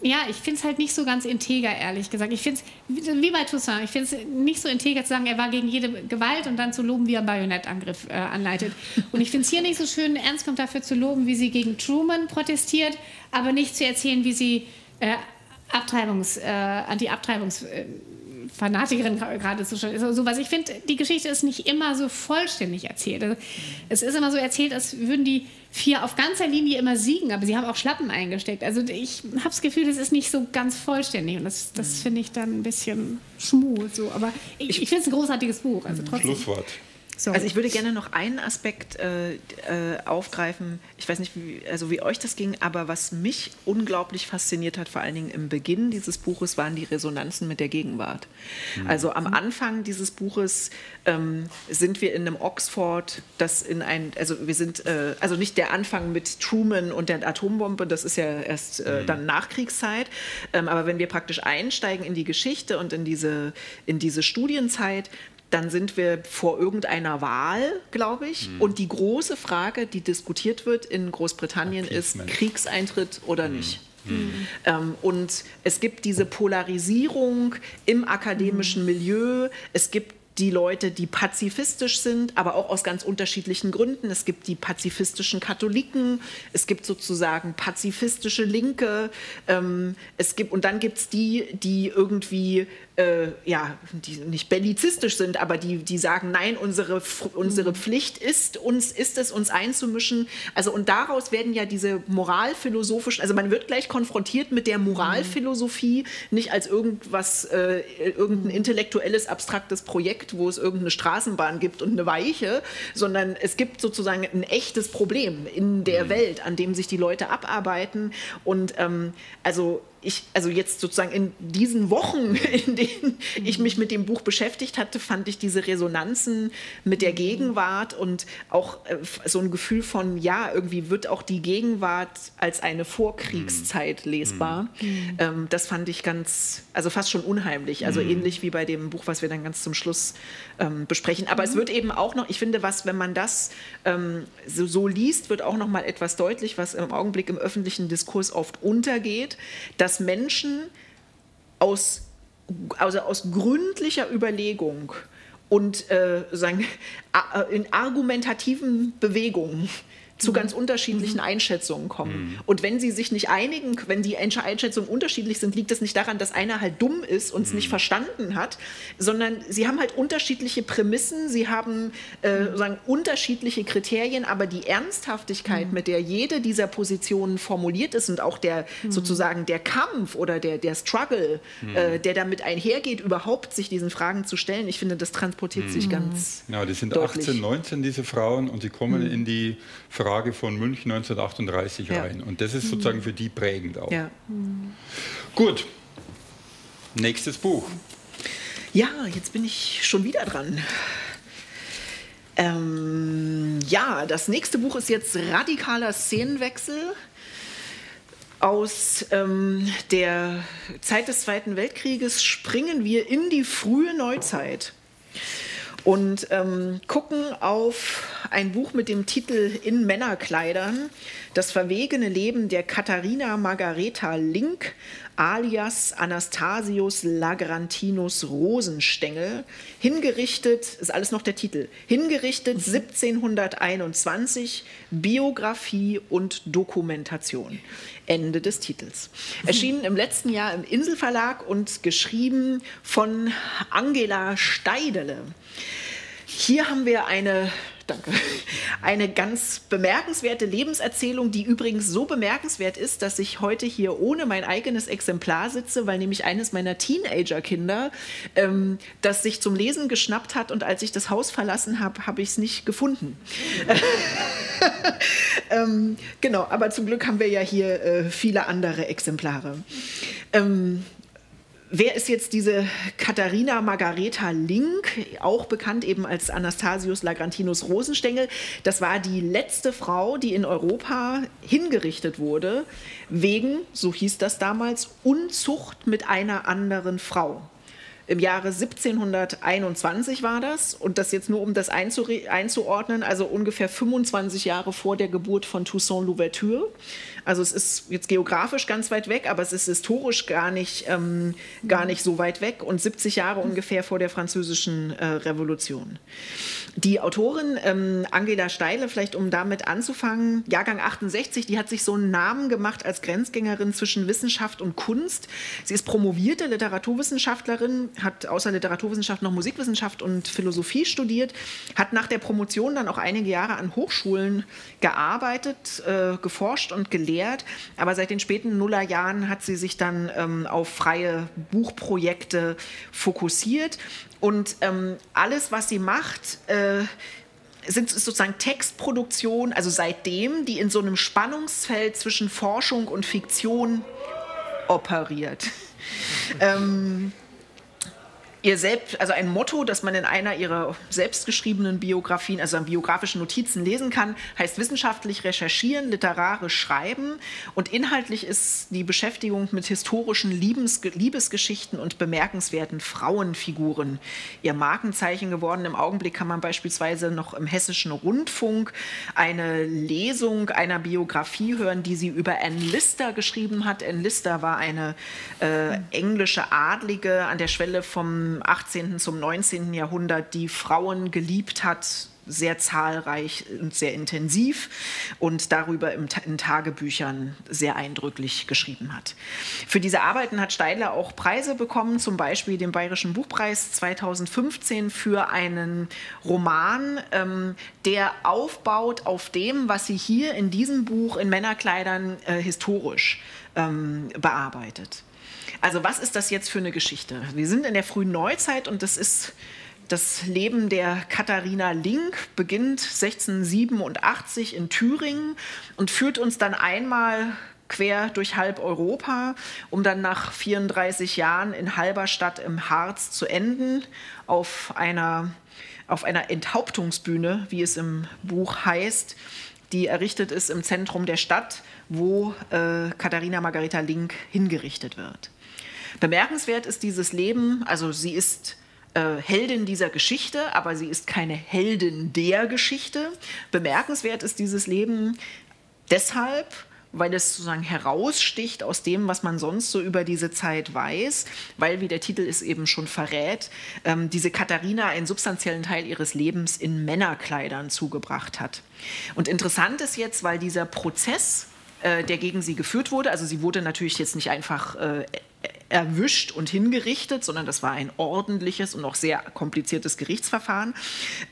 ja, ich finde es halt nicht so ganz integer, ehrlich gesagt. Ich finde es, wie bei Toussaint, ich finde es nicht so integer zu sagen, er war gegen jede Gewalt und dann zu loben, wie er einen Bajonettangriff äh, anleitet. Und ich finde es hier nicht so schön, Ernst kommt dafür zu loben, wie sie gegen Truman protestiert, aber nicht zu erzählen, wie sie äh, Abtreibungs, äh, Anti-Abtreibungs- äh, Fanatikerin gerade so schon ist. Also was ich finde, die Geschichte ist nicht immer so vollständig erzählt. Also, es ist immer so erzählt, als würden die vier auf ganzer Linie immer siegen, aber sie haben auch Schlappen eingesteckt. Also ich habe das Gefühl, das ist nicht so ganz vollständig und das, das mhm. finde ich dann ein bisschen schmul. So. Aber ich, ich finde es ein großartiges Buch. Also trotzdem. Schlusswort. So. Also ich würde gerne noch einen Aspekt äh, äh, aufgreifen. Ich weiß nicht, wie, also wie euch das ging, aber was mich unglaublich fasziniert hat, vor allen Dingen im Beginn dieses Buches, waren die Resonanzen mit der Gegenwart. Mhm. Also am Anfang dieses Buches ähm, sind wir in einem Oxford, das in ein, also wir sind, äh, also nicht der Anfang mit Truman und der Atombombe, das ist ja erst äh, mhm. dann Nachkriegszeit, ähm, aber wenn wir praktisch einsteigen in die Geschichte und in diese, in diese Studienzeit, dann sind wir vor irgendeiner Wahl, glaube ich. Mhm. Und die große Frage, die diskutiert wird in Großbritannien, ist Kriegseintritt oder mhm. nicht. Mhm. Ähm, und es gibt diese Polarisierung im akademischen mhm. Milieu. Es gibt die Leute, die pazifistisch sind, aber auch aus ganz unterschiedlichen Gründen. Es gibt die pazifistischen Katholiken, es gibt sozusagen pazifistische Linke, ähm, es gibt, und dann gibt es die, die irgendwie äh, ja, die nicht bellizistisch sind, aber die, die sagen, nein, unsere, unsere Pflicht ist, uns, ist es, uns einzumischen. Also und daraus werden ja diese moralphilosophischen, also man wird gleich konfrontiert mit der Moralphilosophie, nicht als irgendwas, äh, irgendein intellektuelles, abstraktes Projekt, wo es irgendeine Straßenbahn gibt und eine Weiche, sondern es gibt sozusagen ein echtes Problem in der mhm. Welt, an dem sich die Leute abarbeiten. Und ähm, also ich, also jetzt sozusagen in diesen Wochen, [LAUGHS] in denen ich mich mit dem Buch beschäftigt hatte, fand ich diese Resonanzen mit der Gegenwart und auch äh, so ein Gefühl von, ja, irgendwie wird auch die Gegenwart als eine Vorkriegszeit mhm. lesbar. Mhm. Ähm, das fand ich ganz, also fast schon unheimlich. Also mhm. ähnlich wie bei dem Buch, was wir dann ganz zum Schluss ähm, besprechen. Aber es mhm. wird eben auch noch, ich finde, was, wenn man das ähm, so, so liest, wird auch noch mal etwas deutlich, was im Augenblick im öffentlichen Diskurs oft untergeht, dass dass Menschen aus, also aus gründlicher Überlegung und äh, sagen, in argumentativen Bewegungen zu ganz unterschiedlichen mhm. Einschätzungen kommen. Mhm. Und wenn sie sich nicht einigen, wenn die Einschätzungen unterschiedlich sind, liegt es nicht daran, dass einer halt dumm ist und es mhm. nicht verstanden hat, sondern sie haben halt unterschiedliche Prämissen, sie haben äh, sagen, unterschiedliche Kriterien, aber die Ernsthaftigkeit, mhm. mit der jede dieser Positionen formuliert ist und auch der mhm. sozusagen der Kampf oder der, der Struggle, mhm. äh, der damit einhergeht, überhaupt sich diesen Fragen zu stellen, ich finde, das transportiert sich ganz. Ja, die sind deutlich. 18, 19, diese Frauen, und sie kommen in die Fragen Frage von München 1938 ja. rein. Und das ist sozusagen für die prägend auch. Ja. Gut, nächstes Buch. Ja, jetzt bin ich schon wieder dran. Ähm, ja, das nächste Buch ist jetzt Radikaler Szenenwechsel aus ähm, der Zeit des Zweiten Weltkrieges springen wir in die frühe Neuzeit und ähm, gucken auf ein Buch mit dem Titel In Männerkleidern, das verwegene Leben der Katharina Margareta Link alias Anastasius Lagrantinus Rosenstengel, hingerichtet, ist alles noch der Titel, hingerichtet 1721, Biografie und Dokumentation. Ende des Titels. Erschienen im letzten Jahr im Inselverlag und geschrieben von Angela Steidele. Hier haben wir eine Danke. Eine ganz bemerkenswerte Lebenserzählung, die übrigens so bemerkenswert ist, dass ich heute hier ohne mein eigenes Exemplar sitze, weil nämlich eines meiner Teenager-Kinder ähm, das sich zum Lesen geschnappt hat und als ich das Haus verlassen habe, habe ich es nicht gefunden. [LAUGHS] ähm, genau, aber zum Glück haben wir ja hier äh, viele andere Exemplare. Ähm, Wer ist jetzt diese Katharina Margareta Link, auch bekannt eben als Anastasius Lagrantinus Rosenstengel? Das war die letzte Frau, die in Europa hingerichtet wurde, wegen, so hieß das damals, Unzucht mit einer anderen Frau. Im Jahre 1721 war das und das jetzt nur um das einzuordnen, also ungefähr 25 Jahre vor der Geburt von Toussaint Louverture. Also es ist jetzt geografisch ganz weit weg, aber es ist historisch gar nicht, ähm, gar nicht so weit weg und 70 Jahre ungefähr vor der französischen äh, Revolution. Die Autorin ähm, Angela Steile, vielleicht um damit anzufangen, Jahrgang 68, die hat sich so einen Namen gemacht als Grenzgängerin zwischen Wissenschaft und Kunst. Sie ist promovierte Literaturwissenschaftlerin, hat außer Literaturwissenschaft noch Musikwissenschaft und Philosophie studiert, hat nach der Promotion dann auch einige Jahre an Hochschulen gearbeitet, äh, geforscht und gelehrt lehrt. Aber seit den späten Nullerjahren hat sie sich dann ähm, auf freie Buchprojekte fokussiert. Und ähm, alles, was sie macht, äh, sind sozusagen Textproduktionen, also seitdem, die in so einem Spannungsfeld zwischen Forschung und Fiktion operiert. [LAUGHS] ähm, ihr selbst, also ein Motto, das man in einer ihrer selbstgeschriebenen Biografien, also in biografischen Notizen lesen kann, heißt wissenschaftlich recherchieren, literarisch schreiben und inhaltlich ist die Beschäftigung mit historischen Liebes, Liebesgeschichten und bemerkenswerten Frauenfiguren ihr Markenzeichen geworden. Im Augenblick kann man beispielsweise noch im hessischen Rundfunk eine Lesung einer Biografie hören, die sie über Anne Lister geschrieben hat. Anne Lister war eine äh, englische Adlige an der Schwelle vom 18. zum 19. Jahrhundert die Frauen geliebt hat, sehr zahlreich und sehr intensiv und darüber in Tagebüchern sehr eindrücklich geschrieben hat. Für diese Arbeiten hat Steidler auch Preise bekommen, zum Beispiel den Bayerischen Buchpreis 2015 für einen Roman, ähm, der aufbaut auf dem, was sie hier in diesem Buch in Männerkleidern äh, historisch ähm, bearbeitet. Also was ist das jetzt für eine Geschichte? Wir sind in der frühen Neuzeit und das ist das Leben der Katharina Link beginnt 1687 in Thüringen und führt uns dann einmal quer durch halb Europa, um dann nach 34 Jahren in Halberstadt im Harz zu enden, auf einer, auf einer Enthauptungsbühne, wie es im Buch heißt, die errichtet ist im Zentrum der Stadt, wo äh, Katharina Margareta Link hingerichtet wird. Bemerkenswert ist dieses Leben, also sie ist äh, Heldin dieser Geschichte, aber sie ist keine Heldin der Geschichte. Bemerkenswert ist dieses Leben deshalb, weil es sozusagen heraussticht aus dem, was man sonst so über diese Zeit weiß, weil, wie der Titel es eben schon verrät, ähm, diese Katharina einen substanziellen Teil ihres Lebens in Männerkleidern zugebracht hat. Und interessant ist jetzt, weil dieser Prozess, äh, der gegen sie geführt wurde, also sie wurde natürlich jetzt nicht einfach äh, erwischt und hingerichtet, sondern das war ein ordentliches und auch sehr kompliziertes Gerichtsverfahren,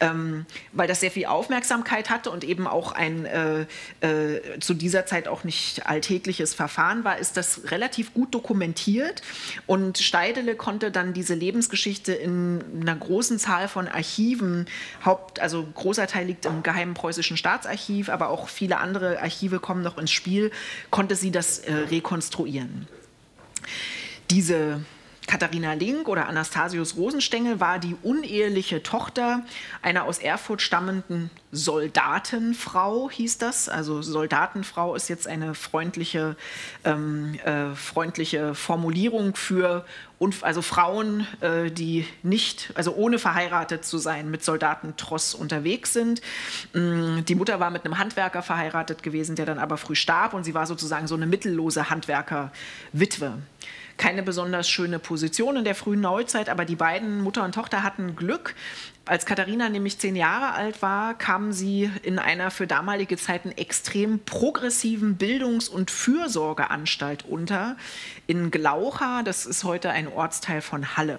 ähm, weil das sehr viel Aufmerksamkeit hatte und eben auch ein äh, äh, zu dieser Zeit auch nicht alltägliches Verfahren war, ist das relativ gut dokumentiert und Steidele konnte dann diese Lebensgeschichte in einer großen Zahl von Archiven, Haupt, also großer Teil liegt im Geheimen Preußischen Staatsarchiv, aber auch viele andere Archive kommen noch ins Spiel, konnte sie das äh, rekonstruieren. Diese Katharina Link oder Anastasius Rosenstengel war die uneheliche Tochter einer aus Erfurt stammenden Soldatenfrau, hieß das. Also Soldatenfrau ist jetzt eine freundliche, ähm, äh, freundliche Formulierung für also Frauen, äh, die nicht, also ohne verheiratet zu sein, mit Soldatentross unterwegs sind. Mm, die Mutter war mit einem Handwerker verheiratet gewesen, der dann aber früh starb und sie war sozusagen so eine mittellose Handwerkerwitwe keine besonders schöne Position in der frühen Neuzeit, aber die beiden, Mutter und Tochter, hatten Glück. Als Katharina nämlich zehn Jahre alt war, kamen sie in einer für damalige Zeiten extrem progressiven Bildungs- und Fürsorgeanstalt unter in Glaucha. Das ist heute ein Ortsteil von Halle.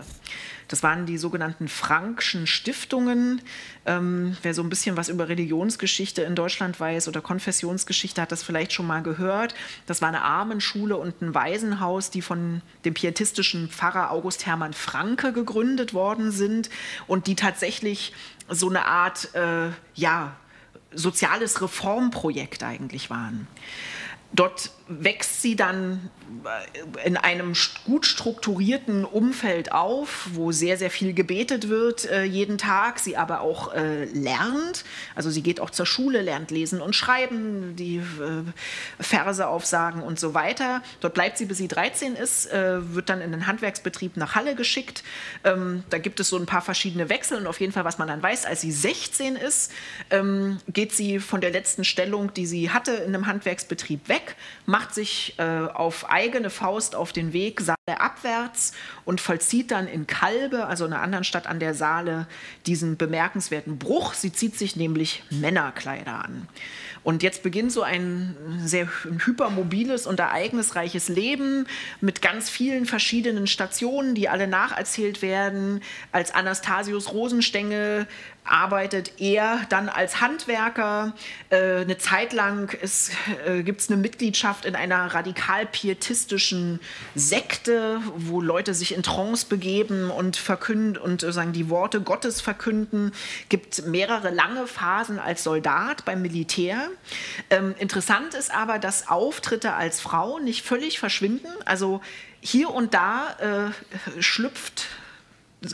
Das waren die sogenannten Frankschen Stiftungen. Ähm, wer so ein bisschen was über Religionsgeschichte in Deutschland weiß oder Konfessionsgeschichte, hat das vielleicht schon mal gehört. Das war eine Armenschule und ein Waisenhaus, die von dem pietistischen Pfarrer August Hermann Franke gegründet worden sind und die tatsächlich so eine Art, äh, ja, soziales Reformprojekt eigentlich waren. Dort wächst sie dann äh, in einem gut strukturierten Umfeld auf, wo sehr, sehr viel gebetet wird äh, jeden Tag, sie aber auch äh, lernt. Also sie geht auch zur Schule, lernt lesen und schreiben, die äh, Verse aufsagen und so weiter. Dort bleibt sie, bis sie 13 ist, äh, wird dann in den Handwerksbetrieb nach Halle geschickt. Ähm, da gibt es so ein paar verschiedene Wechsel und auf jeden Fall, was man dann weiß, als sie 16 ist, ähm, geht sie von der letzten Stellung, die sie hatte in einem Handwerksbetrieb weg, macht sich äh, auf eigene Faust auf den Weg, abwärts und vollzieht dann in Kalbe, also einer anderen Stadt an der Saale, diesen bemerkenswerten Bruch. Sie zieht sich nämlich Männerkleider an. Und jetzt beginnt so ein sehr hypermobiles und ereignisreiches Leben mit ganz vielen verschiedenen Stationen, die alle nacherzählt werden. Als Anastasius Rosenstengel arbeitet er dann als Handwerker. Äh, eine Zeit lang äh, gibt es eine Mitgliedschaft in einer radikal-pietistischen Sekte, wo Leute sich in Trance begeben und verkünden und äh, sagen, die Worte Gottes verkünden. Gibt mehrere lange Phasen als Soldat beim Militär. Ähm, interessant ist aber, dass Auftritte als Frau nicht völlig verschwinden. Also hier und da äh, schlüpft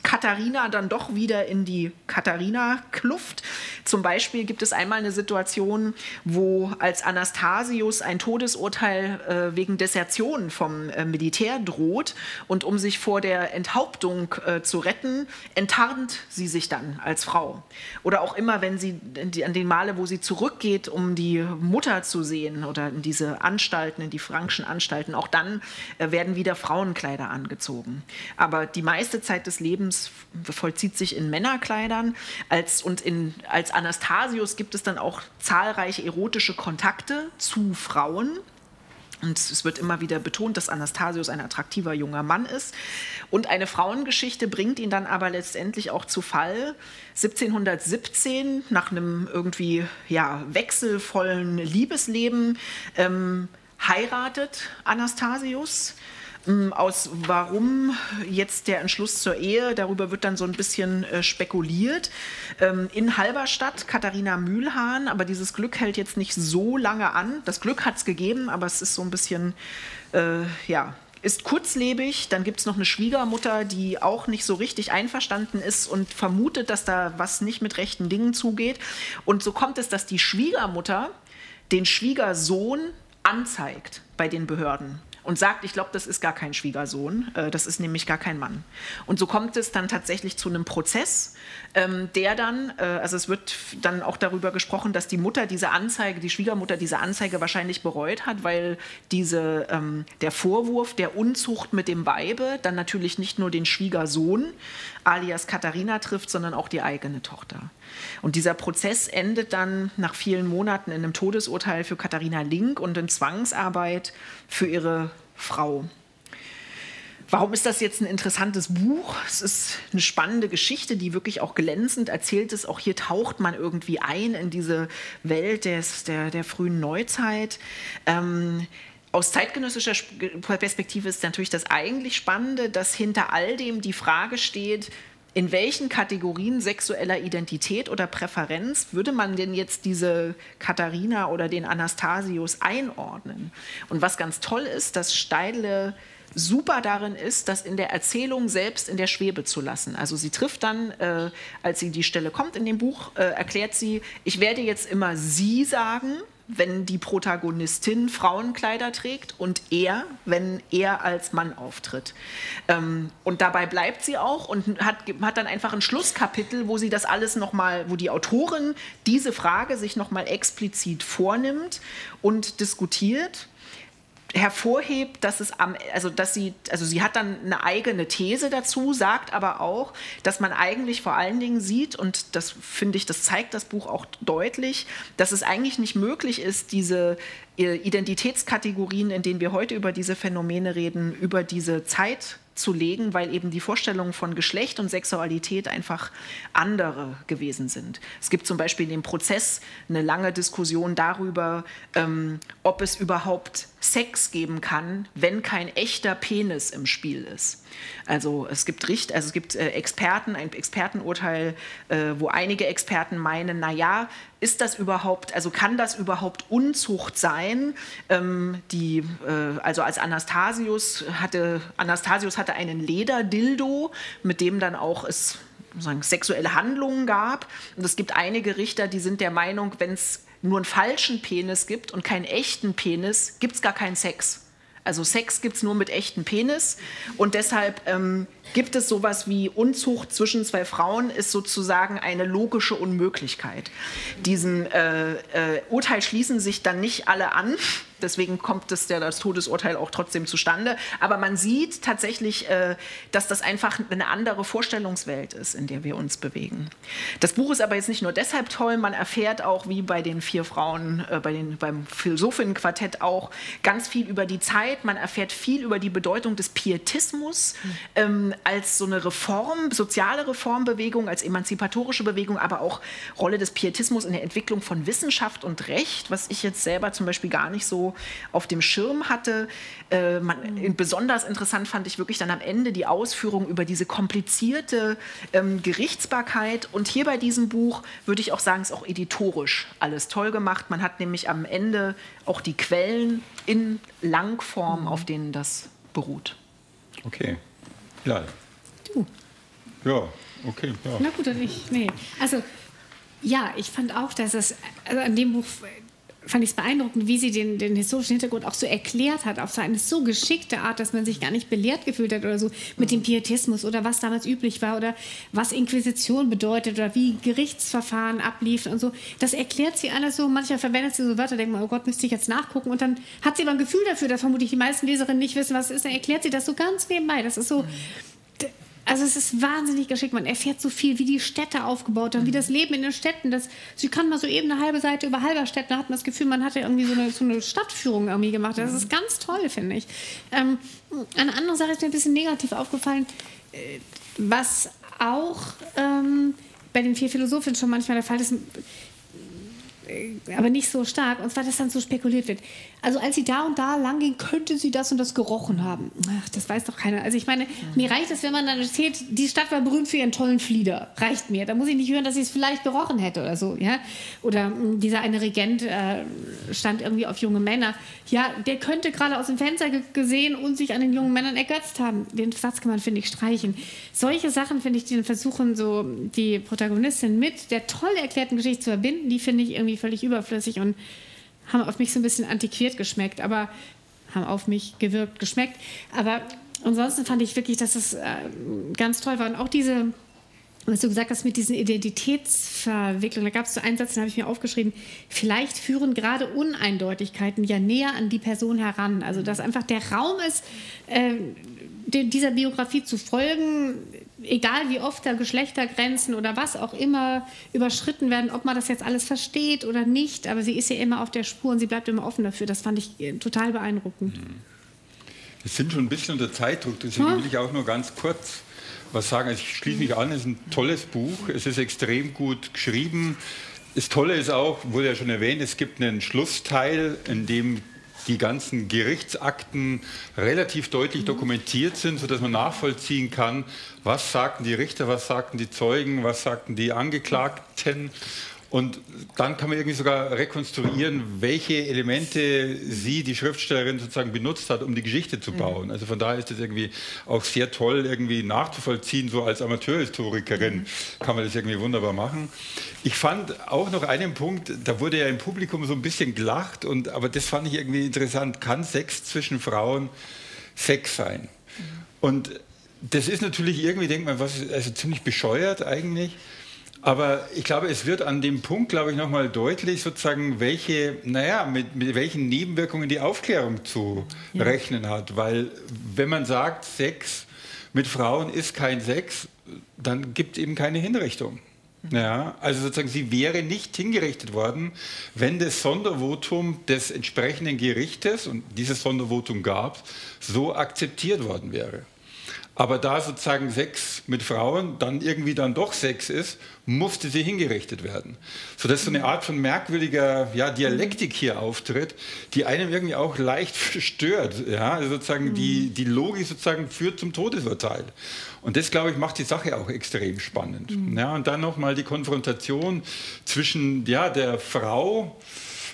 Katharina dann doch wieder in die Katharina-Kluft. Zum Beispiel gibt es einmal eine Situation, wo als Anastasius ein Todesurteil äh, wegen Desertion vom äh, Militär droht und um sich vor der Enthauptung äh, zu retten, enttarnt sie sich dann als Frau. Oder auch immer, wenn sie die, an den Male, wo sie zurückgeht, um die Mutter zu sehen oder in diese Anstalten, in die frankischen Anstalten, auch dann äh, werden wieder Frauenkleider angezogen. Aber die meiste Zeit des Lebens Lebens vollzieht sich in Männerkleidern. Als, und in, als Anastasius gibt es dann auch zahlreiche erotische Kontakte zu Frauen. Und es wird immer wieder betont, dass Anastasius ein attraktiver junger Mann ist. Und eine Frauengeschichte bringt ihn dann aber letztendlich auch zu Fall. 1717, nach einem irgendwie ja, wechselvollen Liebesleben, ähm, heiratet Anastasius aus warum jetzt der Entschluss zur Ehe, darüber wird dann so ein bisschen äh, spekuliert. Ähm, in Halberstadt Katharina Mühlhahn, aber dieses Glück hält jetzt nicht so lange an. Das Glück hat es gegeben, aber es ist so ein bisschen, äh, ja, ist kurzlebig. Dann gibt es noch eine Schwiegermutter, die auch nicht so richtig einverstanden ist und vermutet, dass da was nicht mit rechten Dingen zugeht. Und so kommt es, dass die Schwiegermutter den Schwiegersohn anzeigt bei den Behörden und sagt, ich glaube, das ist gar kein Schwiegersohn, äh, das ist nämlich gar kein Mann. Und so kommt es dann tatsächlich zu einem Prozess, ähm, der dann, äh, also es wird dann auch darüber gesprochen, dass die Mutter diese Anzeige, die Schwiegermutter diese Anzeige wahrscheinlich bereut hat, weil diese, ähm, der Vorwurf der Unzucht mit dem Weibe dann natürlich nicht nur den Schwiegersohn alias Katharina trifft, sondern auch die eigene Tochter. Und dieser Prozess endet dann nach vielen Monaten in einem Todesurteil für Katharina Link und in Zwangsarbeit für ihre Frau. Warum ist das jetzt ein interessantes Buch? Es ist eine spannende Geschichte, die wirklich auch glänzend erzählt ist. Auch hier taucht man irgendwie ein in diese Welt des, der, der frühen Neuzeit. Ähm, aus zeitgenössischer Perspektive ist natürlich das eigentlich Spannende, dass hinter all dem die Frage steht, in welchen Kategorien sexueller Identität oder Präferenz würde man denn jetzt diese Katharina oder den Anastasius einordnen? Und was ganz toll ist, dass Steidle super darin ist, das in der Erzählung selbst in der Schwebe zu lassen. Also sie trifft dann, äh, als sie die Stelle kommt in dem Buch, äh, erklärt sie, ich werde jetzt immer sie sagen, wenn die Protagonistin Frauenkleider trägt und er, wenn er als Mann auftritt. Ähm, und dabei bleibt sie auch und hat, hat dann einfach ein Schlusskapitel, wo sie das alles nochmal, wo die Autorin diese Frage sich nochmal explizit vornimmt und diskutiert hervorhebt, dass es am, also dass sie, also sie hat dann eine eigene These dazu, sagt aber auch, dass man eigentlich vor allen Dingen sieht, und das finde ich, das zeigt das Buch auch deutlich, dass es eigentlich nicht möglich ist, diese äh, Identitätskategorien, in denen wir heute über diese Phänomene reden, über diese Zeit zu legen, weil eben die Vorstellungen von Geschlecht und Sexualität einfach andere gewesen sind. Es gibt zum Beispiel in dem Prozess eine lange Diskussion darüber, ähm, ob es überhaupt Sex geben kann, wenn kein echter Penis im Spiel ist. Also es gibt Richt, also es gibt äh, Experten, ein Expertenurteil, äh, wo einige Experten meinen, na ja, ist das überhaupt, also kann das überhaupt Unzucht sein? Ähm, die, äh, also als Anastasius hatte, Anastasius hatte einen Lederdildo, mit dem dann auch es sexuelle Handlungen gab. Und es gibt einige Richter, die sind der Meinung, wenn es nur einen falschen Penis gibt und keinen echten Penis, gibt es gar keinen Sex. Also Sex gibt es nur mit echtem Penis und deshalb ähm, gibt es sowas wie Unzucht zwischen zwei Frauen, ist sozusagen eine logische Unmöglichkeit. Diesem äh, äh, Urteil schließen sich dann nicht alle an. Deswegen kommt das, ja, das Todesurteil auch trotzdem zustande. Aber man sieht tatsächlich, äh, dass das einfach eine andere Vorstellungswelt ist, in der wir uns bewegen. Das Buch ist aber jetzt nicht nur deshalb toll, man erfährt auch, wie bei den vier Frauen, äh, bei den, beim Philosophinnenquartett auch, ganz viel über die Zeit. Man erfährt viel über die Bedeutung des Pietismus mhm. ähm, als so eine Reform, soziale Reformbewegung, als emanzipatorische Bewegung, aber auch Rolle des Pietismus in der Entwicklung von Wissenschaft und Recht, was ich jetzt selber zum Beispiel gar nicht so auf dem Schirm hatte. Äh, man, mhm. Besonders interessant fand ich wirklich dann am Ende die Ausführung über diese komplizierte ähm, Gerichtsbarkeit. Und hier bei diesem Buch würde ich auch sagen, ist auch editorisch alles toll gemacht. Man hat nämlich am Ende auch die Quellen in Langform, mhm. auf denen das beruht. Okay. Ja. Du. Ja, okay. Ja. Na gut, dann ich. Nee. Also, ja, ich fand auch, dass es, also an dem Buch fand ich es beeindruckend, wie sie den, den, historischen Hintergrund auch so erklärt hat, auf so eine so geschickte Art, dass man sich gar nicht belehrt gefühlt hat oder so mit dem Pietismus oder was damals üblich war oder was Inquisition bedeutet oder wie Gerichtsverfahren abliefen und so. Das erklärt sie alles so. Manchmal verwendet sie so Wörter, denkt man, oh Gott, müsste ich jetzt nachgucken und dann hat sie aber ein Gefühl dafür, dass vermutlich die meisten Leserinnen nicht wissen, was es ist. Dann erklärt sie das so ganz nebenbei. Das ist so, also es ist wahnsinnig geschickt. Man erfährt so viel, wie die Städte aufgebaut sind, mhm. wie das Leben in den Städten. Das, sie kann mal so eben eine halbe Seite über Halberstädt, da hat man das Gefühl, man hatte irgendwie so eine, so eine Stadtführung irgendwie gemacht. Das ist ganz toll, finde ich. Ähm, eine andere Sache ist mir ein bisschen negativ aufgefallen, äh, was auch ähm, bei den vier Philosophen schon manchmal der Fall ist aber nicht so stark. Und zwar, dass dann so spekuliert wird. Also als sie da und da lang ging, könnte sie das und das gerochen haben. Ach, das weiß doch keiner. Also ich meine, mir reicht es, wenn man dann erzählt, die Stadt war berühmt für ihren tollen Flieder. Reicht mir. Da muss ich nicht hören, dass sie es vielleicht gerochen hätte oder so. Ja? Oder mh, hm, dieser eine Regent äh, stand irgendwie auf junge Männer. Ja, der könnte gerade aus dem Fenster gesehen und sich an den jungen Männern ergötzt haben. Den Satz kann man, finde ich, streichen. Solche Sachen, finde ich, die versuchen, so die Protagonistin mit der toll erklärten Geschichte zu verbinden, die finde ich irgendwie völlig überflüssig und haben auf mich so ein bisschen antiquiert geschmeckt, aber haben auf mich gewirkt, geschmeckt. Aber ansonsten fand ich wirklich, dass es äh, ganz toll war. Und auch diese, was du gesagt hast mit diesen Identitätsverwicklungen, da gab es so einen Satz, den habe ich mir aufgeschrieben, vielleicht führen gerade Uneindeutigkeiten ja näher an die Person heran. Also dass einfach der Raum ist, äh, dieser Biografie zu folgen, egal wie oft da Geschlechtergrenzen oder was auch immer überschritten werden, ob man das jetzt alles versteht oder nicht, aber sie ist ja immer auf der Spur und sie bleibt immer offen dafür. Das fand ich äh, total beeindruckend. Wir sind schon ein bisschen unter Zeitdruck, deswegen will ich auch nur ganz kurz was sagen. Also ich schließe mich an, es ist ein tolles Buch, es ist extrem gut geschrieben. Das Tolle ist auch, wurde ja schon erwähnt, es gibt einen Schlussteil, in dem die ganzen Gerichtsakten relativ deutlich mhm. dokumentiert sind, sodass man nachvollziehen kann, was sagten die Richter, was sagten die Zeugen, was sagten die Angeklagten. Und dann kann man irgendwie sogar rekonstruieren, welche Elemente sie, die Schriftstellerin, sozusagen benutzt hat, um die Geschichte zu mhm. bauen. Also von daher ist das irgendwie auch sehr toll irgendwie nachzuvollziehen. So als Amateurhistorikerin mhm. kann man das irgendwie wunderbar machen. Ich fand auch noch einen Punkt, da wurde ja im Publikum so ein bisschen gelacht, und, aber das fand ich irgendwie interessant. Kann Sex zwischen Frauen Sex sein? Mhm. Und das ist natürlich irgendwie, denkt man, was also ziemlich bescheuert eigentlich. Aber ich glaube, es wird an dem Punkt, glaube ich, nochmal deutlich, sozusagen, welche, naja, mit, mit welchen Nebenwirkungen die Aufklärung zu ja. rechnen hat. Weil wenn man sagt, Sex mit Frauen ist kein Sex, dann gibt es eben keine Hinrichtung. Ja, also sozusagen, sie wäre nicht hingerichtet worden, wenn das Sondervotum des entsprechenden Gerichtes, und dieses Sondervotum gab es, so akzeptiert worden wäre. Aber da sozusagen Sex mit Frauen dann irgendwie dann doch Sex ist, musste sie hingerichtet werden. Sodass so eine Art von merkwürdiger ja, Dialektik hier auftritt, die einem irgendwie auch leicht [LAUGHS] stört. Ja? Also sozusagen die, die Logik sozusagen führt zum Todesurteil. Und das, glaube ich, macht die Sache auch extrem spannend. Ja, und dann nochmal die Konfrontation zwischen ja, der Frau,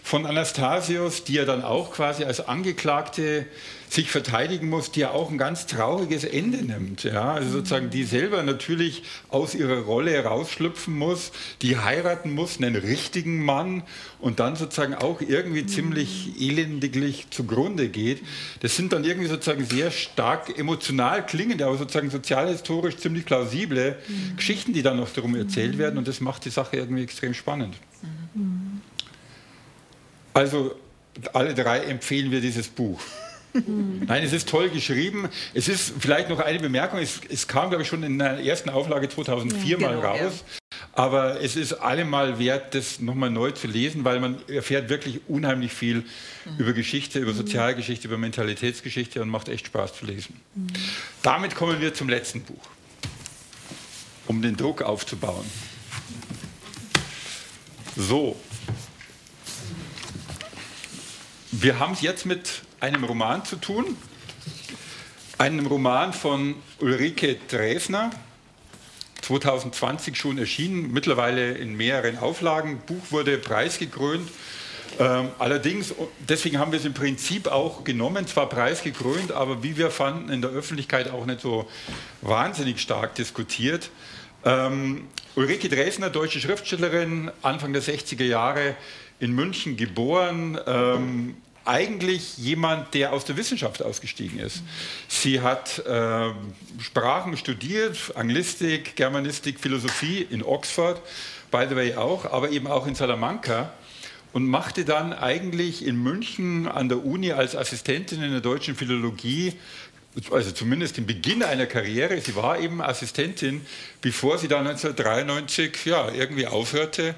von Anastasius, die ja dann auch quasi als Angeklagte sich verteidigen muss, die ja auch ein ganz trauriges Ende nimmt. Ja? Also sozusagen die selber natürlich aus ihrer Rolle herausschlüpfen muss, die heiraten muss, einen richtigen Mann und dann sozusagen auch irgendwie ziemlich elendiglich zugrunde geht. Das sind dann irgendwie sozusagen sehr stark emotional klingende, aber sozusagen sozialhistorisch ziemlich plausible mhm. Geschichten, die dann noch darum erzählt werden und das macht die Sache irgendwie extrem spannend. Mhm. Also alle drei empfehlen wir dieses Buch. Nein, es ist toll geschrieben. Es ist vielleicht noch eine Bemerkung. Es, es kam, glaube ich, schon in der ersten Auflage 2004 ja, mal genau, raus. Ja. Aber es ist allemal wert, das nochmal neu zu lesen, weil man erfährt wirklich unheimlich viel mhm. über Geschichte, über Sozialgeschichte, über Mentalitätsgeschichte und macht echt Spaß zu lesen. Mhm. Damit kommen wir zum letzten Buch, um den Druck aufzubauen. So. Wir haben es jetzt mit einem Roman zu tun, einem Roman von Ulrike Dresner, 2020 schon erschienen, mittlerweile in mehreren Auflagen. Buch wurde preisgekrönt. Ähm, allerdings, deswegen haben wir es im Prinzip auch genommen, zwar preisgekrönt, aber wie wir fanden, in der Öffentlichkeit auch nicht so wahnsinnig stark diskutiert. Ähm, Ulrike Dresner, deutsche Schriftstellerin, Anfang der 60er Jahre in München geboren, ähm, eigentlich jemand, der aus der Wissenschaft ausgestiegen ist. Sie hat äh, Sprachen studiert, Anglistik, Germanistik, Philosophie in Oxford, by the way auch, aber eben auch in Salamanca und machte dann eigentlich in München an der Uni als Assistentin in der deutschen Philologie, also zumindest den Beginn einer Karriere, sie war eben Assistentin, bevor sie dann 1993 ja, irgendwie aufhörte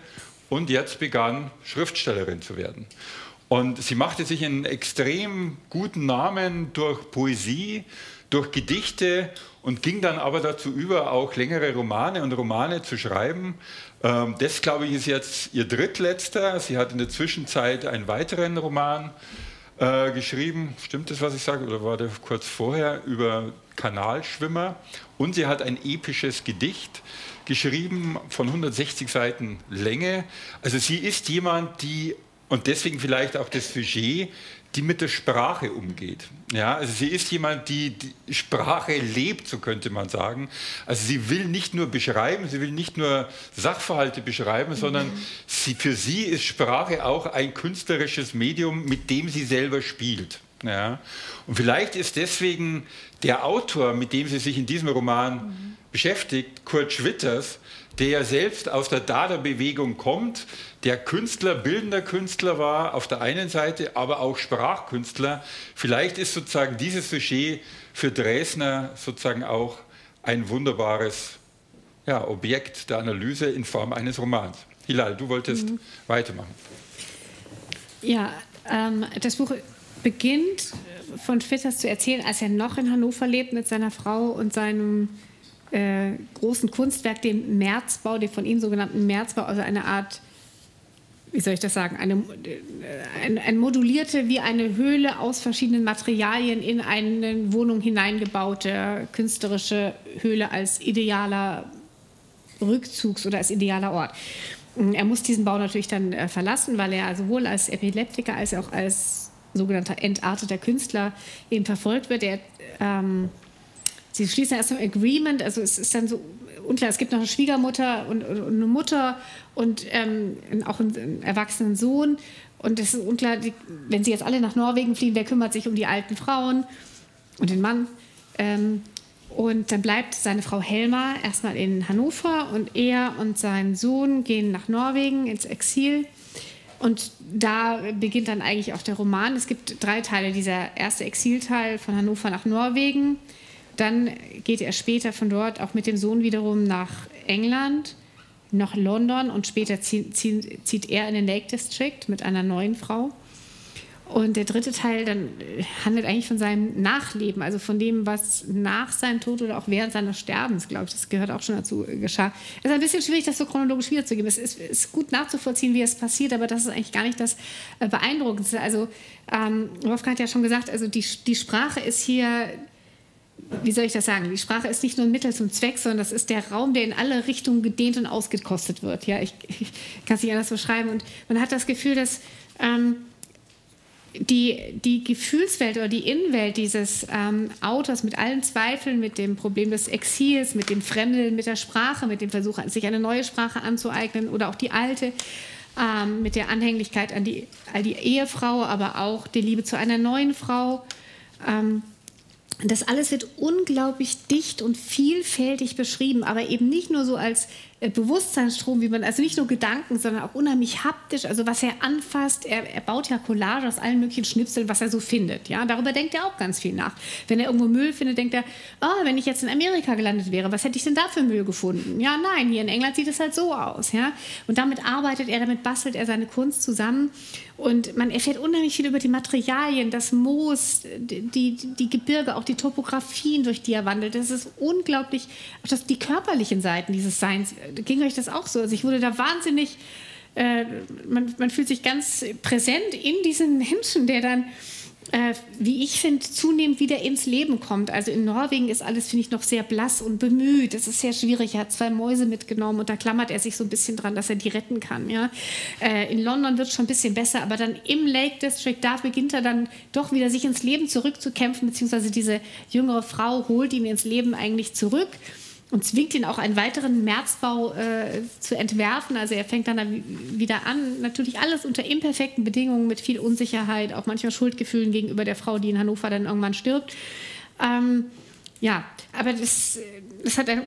und jetzt begann, Schriftstellerin zu werden. Und sie machte sich einen extrem guten Namen durch Poesie, durch Gedichte und ging dann aber dazu über, auch längere Romane und Romane zu schreiben. Ähm, das, glaube ich, ist jetzt ihr drittletzter. Sie hat in der Zwischenzeit einen weiteren Roman äh, geschrieben. Stimmt das, was ich sage? Oder war der kurz vorher? Über Kanalschwimmer. Und sie hat ein episches Gedicht geschrieben von 160 Seiten Länge. Also sie ist jemand, die und deswegen vielleicht auch das Sujet, die mit der Sprache umgeht. Ja, also sie ist jemand, die, die Sprache lebt, so könnte man sagen. Also sie will nicht nur beschreiben, sie will nicht nur Sachverhalte beschreiben, mhm. sondern sie, für sie ist Sprache auch ein künstlerisches Medium, mit dem sie selber spielt. Ja. Und vielleicht ist deswegen der Autor, mit dem sie sich in diesem Roman mhm. beschäftigt, Kurt Schwitters, der ja selbst aus der Dada-Bewegung kommt, der Künstler, bildender Künstler war auf der einen Seite, aber auch Sprachkünstler. Vielleicht ist sozusagen dieses Sujet für Dresner sozusagen auch ein wunderbares ja, Objekt der Analyse in Form eines Romans. Hilal, du wolltest mhm. weitermachen. Ja, ähm, das Buch beginnt von Schwitters zu erzählen, als er noch in Hannover lebt mit seiner Frau und seinem äh, großen Kunstwerk, dem Märzbau, dem von ihm sogenannten Märzbau, also eine Art, wie soll ich das sagen, eine, äh, ein, ein modulierte wie eine Höhle aus verschiedenen Materialien in eine Wohnung hineingebaute künstlerische Höhle als idealer Rückzugs- oder als idealer Ort. Er muss diesen Bau natürlich dann äh, verlassen, weil er sowohl als Epileptiker als auch als sogenannter entarteter Künstler eben verfolgt wird. Er ähm, sie schließen erst ein Agreement, also es ist dann so unklar, es gibt noch eine Schwiegermutter und, und eine Mutter und ähm, auch einen, einen, erwachsenen Sohn. Und es ist unklar, die, wenn sie jetzt alle nach Norwegen fliegen, wer kümmert sich um die alten Frauen und den Mann? Ähm, und dann bleibt seine Frau Helma erstmal in Hannover und er und sein Sohn gehen nach Norwegen ins Exil. Und da beginnt dann eigentlich auch der Roman. Es gibt drei Teile. Dieser erste Exilteil von Hannover nach Norwegen, dann geht er später von dort auch mit dem Sohn wiederum nach England, nach London und später zieht, zieht er in den Lake District mit einer neuen Frau. Und der dritte Teil dann handelt eigentlich von seinem Nachleben, also von dem, was nach seinem Tod oder auch während seines Sterbens, glaube ich, das gehört auch schon dazu, äh, geschah. Es ist ein bisschen schwierig, das so chronologisch wiederzugeben. Es ist, ist, gut nachzuvollziehen, wie es passiert, aber das ist eigentlich gar nicht das äh, Beeindruckendste. Also ähm, Wolfgang hat ja schon gesagt, also die, die Sprache ist hier wie soll ich das sagen? Die Sprache ist nicht nur ein Mittel zum Zweck, sondern das ist der Raum, der in alle Richtungen gedehnt und ausgekostet wird. Ja, ich, [LAUGHS] ich kann es nicht anders beschreiben. Und man hat das Gefühl, dass ähm, die, die Gefühlswelt oder die Innenwelt dieses ähm, Autors mit allen Zweifeln, mit dem Problem des Exils, mit dem Fremdeln, mit der Sprache, mit dem Versuch, sich eine neue Sprache anzueignen oder auch die alte, ähm, mit der Anhänglichkeit an die, an die Ehefrau, aber auch die Liebe zu einer neuen Frau. Ähm, das alles wird unglaublich dicht und vielfältig beschrieben, aber eben nicht nur so als Bewusstseinsstrom, wie man, also nicht nur Gedanken, sondern auch unheimlich haptisch, also was er anfasst, er, er baut ja Collage aus allen möglichen Schnipseln, was er so findet, ja, darüber denkt er auch ganz viel nach. Wenn er irgendwo Müll findet, denkt er, oh, wenn ich jetzt in Amerika gelandet wäre, was hätte ich denn da für Müll gefunden? Ja, nein, hier in England sieht es halt so aus, ja, und damit arbeitet er, damit bastelt er seine Kunst zusammen und man erfährt unheimlich viel über die Materialien, das Moos, die, die Gebirge, auch die Topografien, durch die er wandelt. Das ist unglaublich, auch das, die körperlichen Seiten dieses Seins. Ging euch das auch so? Also ich wurde da wahnsinnig, äh, man, man fühlt sich ganz präsent in diesen Menschen, der dann äh, wie ich finde, zunehmend wieder ins Leben kommt. Also in Norwegen ist alles, finde ich, noch sehr blass und bemüht. Es ist sehr schwierig. Er hat zwei Mäuse mitgenommen und da klammert er sich so ein bisschen dran, dass er die retten kann. Ja? Äh, in London wird es schon ein bisschen besser, aber dann im Lake District, da beginnt er dann doch wieder sich ins Leben zurückzukämpfen, beziehungsweise diese jüngere Frau holt ihn ins Leben eigentlich zurück und zwingt ihn auch einen weiteren Märzbau äh, zu entwerfen. Also er fängt dann wieder an, natürlich alles unter imperfekten Bedingungen, mit viel Unsicherheit, auch manchmal Schuldgefühlen gegenüber der Frau, die in Hannover dann irgendwann stirbt. Ähm, ja, aber das, das hat ein